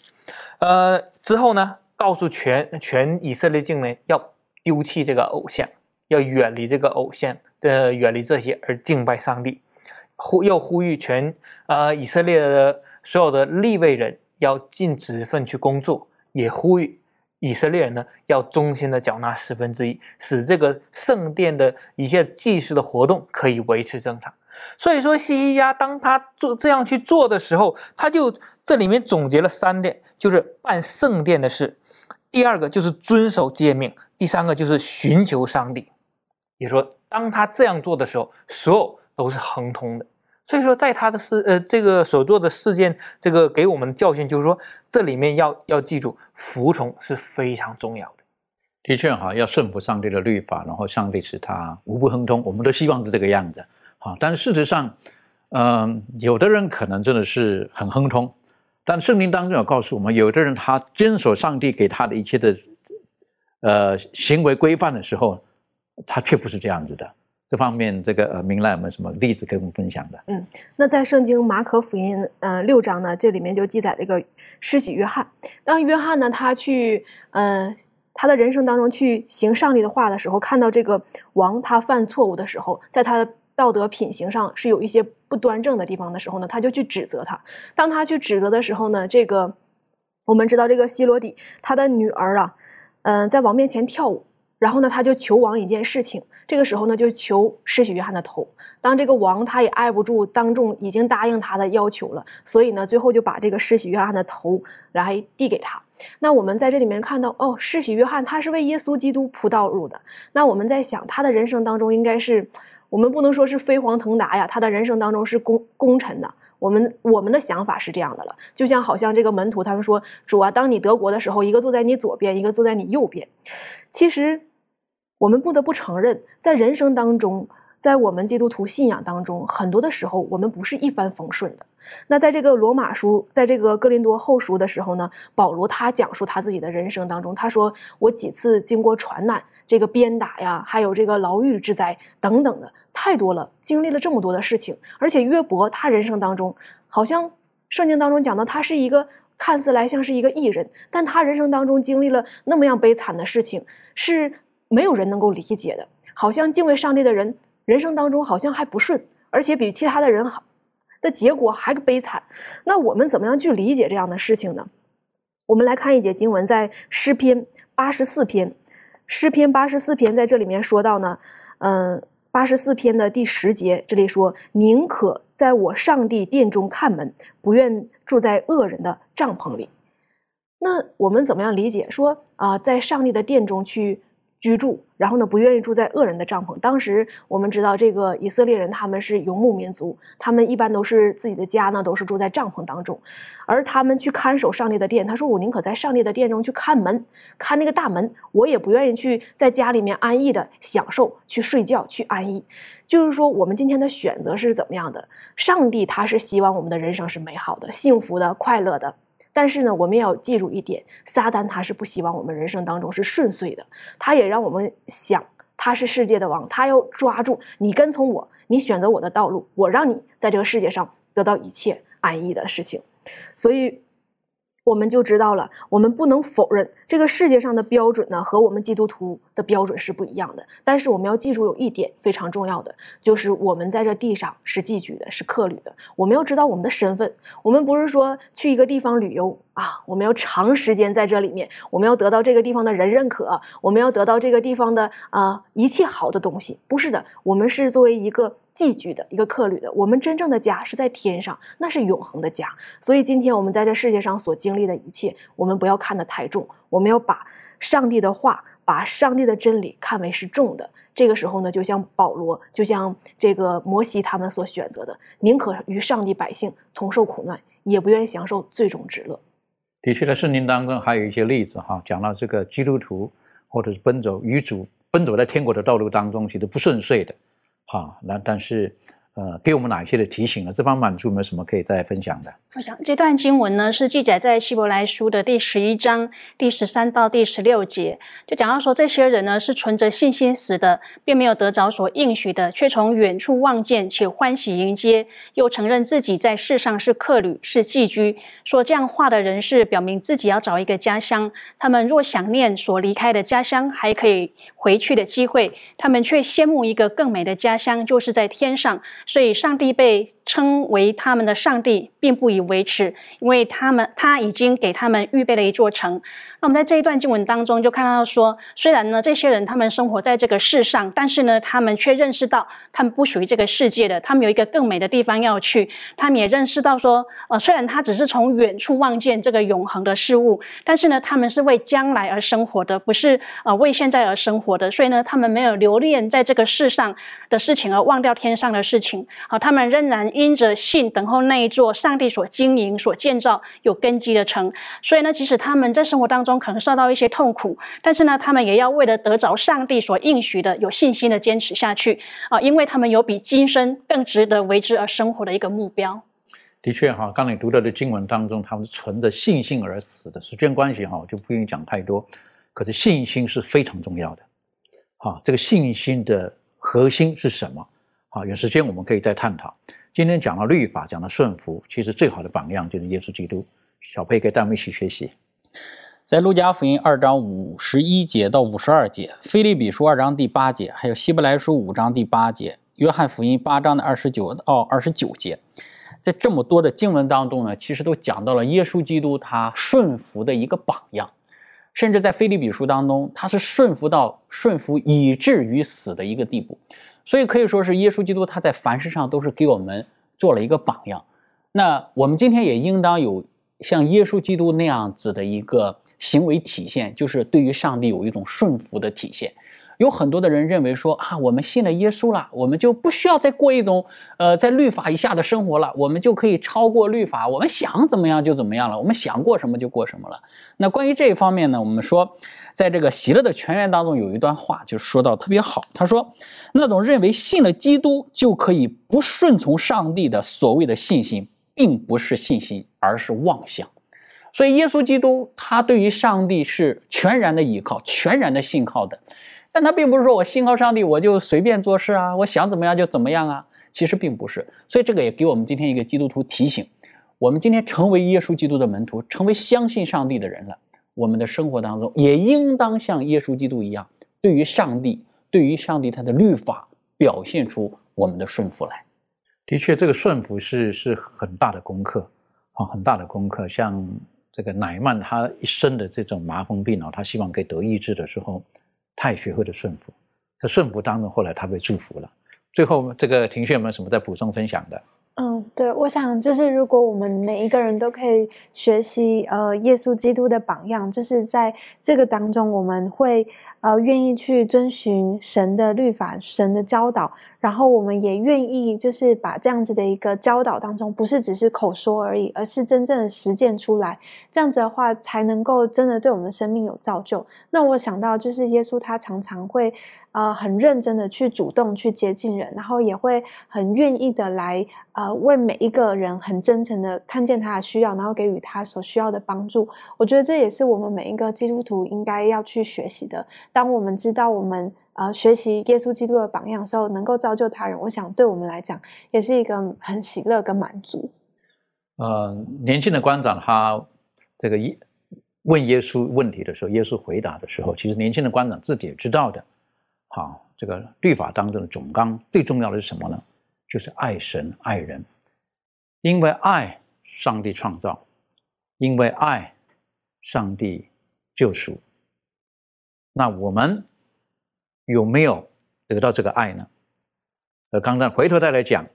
呃，之后呢，告诉全全以色列境内要丢弃这个偶像，要远离这个偶像的，远离这些而敬拜上帝。呼又呼吁全呃以色列的所有的立位人要尽职分去工作，也呼吁。以色列人呢，要忠心的缴纳十分之一，使这个圣殿的一些祭祀的活动可以维持正常。所以说，西西家当他做这样去做的时候，他就这里面总结了三点，就是办圣殿的事；第二个就是遵守诫命；第三个就是寻求上帝。也说，当他这样做的时候，所有都是亨通的。所以说，在他的事，呃，这个所做的事件，这个给我们的教训就是说，这里面要要记住，服从是非常重要的。的确哈，要顺服上帝的律法，然后上帝使他无不亨通，我们都希望是这个样子。好，但事实上，嗯，有的人可能真的是很亨通，但圣经当中有告诉我们，有的人他坚守上帝给他的一切的，呃，行为规范的时候，他却不是这样子的。这方面，这个呃，明兰有没有什么例子跟我们分享的？嗯，那在圣经马可福音呃六章呢，这里面就记载了一个施洗约翰。当约翰呢，他去嗯他的人生当中去行上帝的话的时候，看到这个王他犯错误的时候，在他的道德品行上是有一些不端正的地方的时候呢，他就去指责他。当他去指责的时候呢，这个我们知道这个希罗底他的女儿啊，嗯，在王面前跳舞。然后呢，他就求王一件事情。这个时候呢，就求施洗约翰的头。当这个王他也爱不住当众已经答应他的要求了，所以呢，最后就把这个施洗约翰的头来递给他。那我们在这里面看到，哦，施洗约翰他是为耶稣基督铺道路的。那我们在想，他的人生当中应该是，我们不能说是飞黄腾达呀，他的人生当中是功功臣的。我们我们的想法是这样的了，就像好像这个门徒他们说，主啊，当你得国的时候，一个坐在你左边，一个坐在你右边。其实。我们不得不承认，在人生当中，在我们基督徒信仰当中，很多的时候我们不是一帆风顺的。那在这个罗马书，在这个哥林多后书的时候呢，保罗他讲述他自己的人生当中，他说我几次经过传难，这个鞭打呀，还有这个牢狱之灾等等的，太多了，经历了这么多的事情。而且约伯他人生当中，好像圣经当中讲到他是一个看似来像是一个艺人，但他人生当中经历了那么样悲惨的事情，是没有人能够理解的。好像敬畏上帝的人，人生当中好像还不顺，而且比其他的人好的结果还悲惨。那我们怎么样去理解这样的事情呢？我们来看一节经文，在诗篇八十四篇，诗篇八十四篇在这里面说到呢，嗯，八十四篇的第十节，这里说：“宁可在我上帝殿中看门，不愿住在恶人的帐篷里。”那我们怎么样理解？说啊，在上帝的殿中去。居住，然后呢，不愿意住在恶人的帐篷。当时我们知道，这个以色列人他们是游牧民族，他们一般都是自己的家呢，都是住在帐篷当中。而他们去看守上帝的殿，他说：“我宁可在上帝的殿中去看门，看那个大门，我也不愿意去在家里面安逸的享受，去睡觉，去安逸。”就是说，我们今天的选择是怎么样的？上帝他是希望我们的人生是美好的、幸福的、快乐的。但是呢，我们也要记住一点，撒旦他是不希望我们人生当中是顺遂的，他也让我们想他是世界的王，他要抓住你跟从我，你选择我的道路，我让你在这个世界上得到一切安逸的事情，所以。我们就知道了，我们不能否认这个世界上的标准呢，和我们基督徒的标准是不一样的。但是我们要记住有一点非常重要的，就是我们在这地上是寄居的，是客旅的。我们要知道我们的身份，我们不是说去一个地方旅游啊，我们要长时间在这里面，我们要得到这个地方的人认可，我们要得到这个地方的啊一切好的东西。不是的，我们是作为一个。寄居的一个客旅的，我们真正的家是在天上，那是永恒的家。所以今天我们在这世界上所经历的一切，我们不要看得太重，我们要把上帝的话、把上帝的真理看为是重的。这个时候呢，就像保罗，就像这个摩西他们所选择的，宁可与上帝百姓同受苦难，也不愿享受最终之乐。的确，在圣经当中还有一些例子哈，讲到这个基督徒或者是奔走与主奔走在天国的道路当中，其实不顺遂的。哈，那但是。呃，给我们哪一些的提醒呢？这方满足有没有什么可以再分享的？我想这段经文呢，是记载在希伯来书的第十一章第十三到第十六节，就讲到说，这些人呢是存着信心死的，并没有得着所应许的，却从远处望见，且欢喜迎接，又承认自己在世上是客旅，是寄居。说这样话的人是表明自己要找一个家乡。他们若想念所离开的家乡，还可以回去的机会，他们却羡慕一个更美的家乡，就是在天上。所以，上帝被称为他们的上帝，并不以为耻，因为他们他已经给他们预备了一座城。那我们在这一段经文当中就看到说，虽然呢这些人他们生活在这个世上，但是呢他们却认识到他们不属于这个世界的，他们有一个更美的地方要去。他们也认识到说，呃，虽然他只是从远处望见这个永恒的事物，但是呢他们是为将来而生活的，不是呃为现在而生活的。所以呢他们没有留恋在这个世上的事情，而忘掉天上的事情。好，他们仍然因着信等候那一座上帝所经营、所建造有根基的城。所以呢，即使他们在生活当中可能受到一些痛苦，但是呢，他们也要为了得着上帝所应许的，有信心的坚持下去啊！因为他们有比今生更值得为之而生活的一个目标。的确哈，刚才你读到的经文当中，他们是存着信心而死的。时间关系哈，我就不愿意讲太多。可是信心是非常重要的。好，这个信心的核心是什么？好，有时间我们可以再探讨。今天讲了律法，讲了顺服，其实最好的榜样就是耶稣基督。小佩可以带我们一起学习，在路加福音二章五十一节到五十二节，菲利比书二章第八节，还有希伯来书五章第八节，约翰福音八章的二十九到二十九节，在这么多的经文当中呢，其实都讲到了耶稣基督他顺服的一个榜样，甚至在菲利比书当中，他是顺服到顺服以至于死的一个地步。所以可以说是耶稣基督，他在凡事上都是给我们做了一个榜样。那我们今天也应当有像耶稣基督那样子的一个行为体现，就是对于上帝有一种顺服的体现。有很多的人认为说啊，我们信了耶稣了，我们就不需要再过一种呃在律法以下的生活了，我们就可以超过律法，我们想怎么样就怎么样了，我们想过什么就过什么了。那关于这一方面呢，我们说，在这个喜乐的泉源当中有一段话就说到特别好，他说，那种认为信了基督就可以不顺从上帝的所谓的信心，并不是信心，而是妄想。所以耶稣基督他对于上帝是全然的依靠，全然的信靠的。但他并不是说我信靠上帝，我就随便做事啊，我想怎么样就怎么样啊。其实并不是，所以这个也给我们今天一个基督徒提醒：我们今天成为耶稣基督的门徒，成为相信上帝的人了，我们的生活当中也应当像耶稣基督一样，对于上帝，对于上帝他的律法，表现出我们的顺服来。的确，这个顺服是是很大的功课啊，很大的功课。像这个乃曼，他一生的这种麻风病啊，他希望可以得医治的时候，他也学会了顺服。在顺服当中，后来他被祝福了。最后，这个庭轩有没有什么再补充分享的？嗯，对，我想就是如果我们每一个人都可以学习呃耶稣基督的榜样，就是在这个当中，我们会呃愿意去遵循神的律法、神的教导，然后我们也愿意就是把这样子的一个教导当中，不是只是口说而已，而是真正的实践出来，这样子的话才能够真的对我们的生命有造就。那我想到就是耶稣他常常会。呃，很认真的去主动去接近人，然后也会很愿意的来呃为每一个人很真诚的看见他的需要，然后给予他所需要的帮助。我觉得这也是我们每一个基督徒应该要去学习的。当我们知道我们呃学习耶稣基督的榜样时候，能够造就他人，我想对我们来讲也是一个很喜乐跟满足。呃，年轻的官长他这个一问耶稣问题的时候，耶稣回答的时候，其实年轻的官长自己也知道的。好，这个律法当中的总纲最重要的是什么呢？就是爱神爱人，因为爱上帝创造，因为爱上帝救赎。那我们有没有得到这个爱呢？而刚才回头再来讲，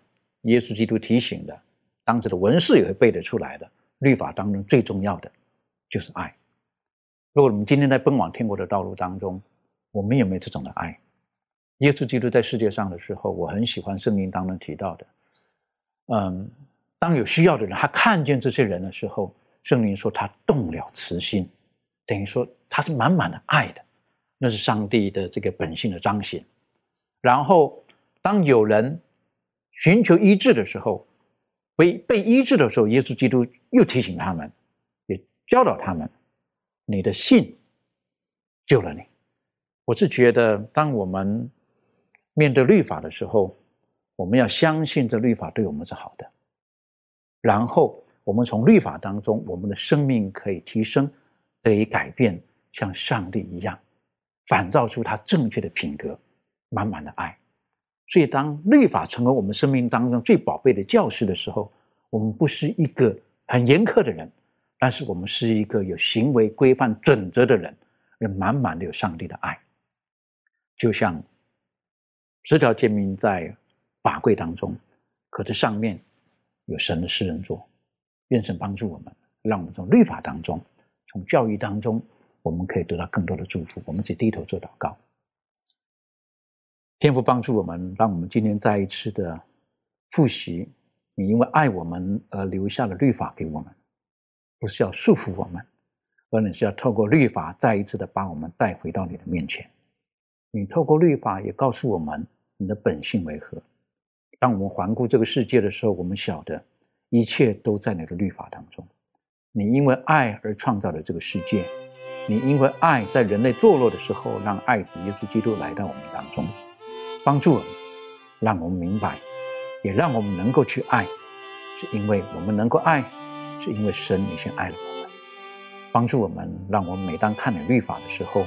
耶稣基督提醒的，当时的文士也会背得出来的。律法当中最重要的就是爱。如果我们今天在奔往天国的道路当中，我们有没有这种的爱？耶稣基督在世界上的时候，我很喜欢圣经当中提到的，嗯，当有需要的人，他看见这些人的时候，圣灵说他动了慈心，等于说他是满满的爱的，那是上帝的这个本性的彰显。然后，当有人寻求医治的时候，被被医治的时候，耶稣基督又提醒他们，也教导他们，你的信救了你。我是觉得，当我们面对律法的时候，我们要相信这律法对我们是好的。然后，我们从律法当中，我们的生命可以提升，得以改变，像上帝一样，反照出他正确的品格，满满的爱。所以，当律法成为我们生命当中最宝贝的教师的时候，我们不是一个很严苛的人，但是我们是一个有行为规范准则的人，人满满的有上帝的爱，就像。十条诫命在法柜当中，可是上面有神的诗人座，愿神帮助我们，让我们从律法当中，从教育当中，我们可以得到更多的祝福。我们只低头做祷告，天父帮助我们，让我们今天再一次的复习。你因为爱我们而留下了律法给我们，不是要束缚我们，而你是要透过律法再一次的把我们带回到你的面前。你透过律法也告诉我们你的本性为何。当我们环顾这个世界的时候，我们晓得一切都在你的律法当中。你因为爱而创造了这个世界，你因为爱在人类堕落的时候，让爱子耶稣基督来到我们当中，帮助我们，让我们明白，也让我们能够去爱，是因为我们能够爱，是因为神你先爱了我们，帮助我们，让我们每当看你律法的时候。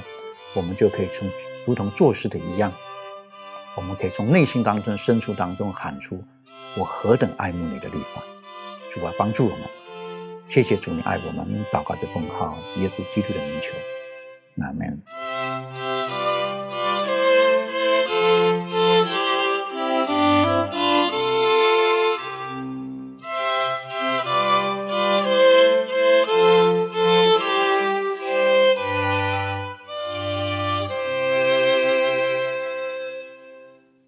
我们就可以从如同做事的一样，我们可以从内心当中深处当中喊出：“我何等爱慕你的律法！”主啊，帮助我们！谢谢主，你爱我们。祷告这奉号耶稣基督的名求，阿门。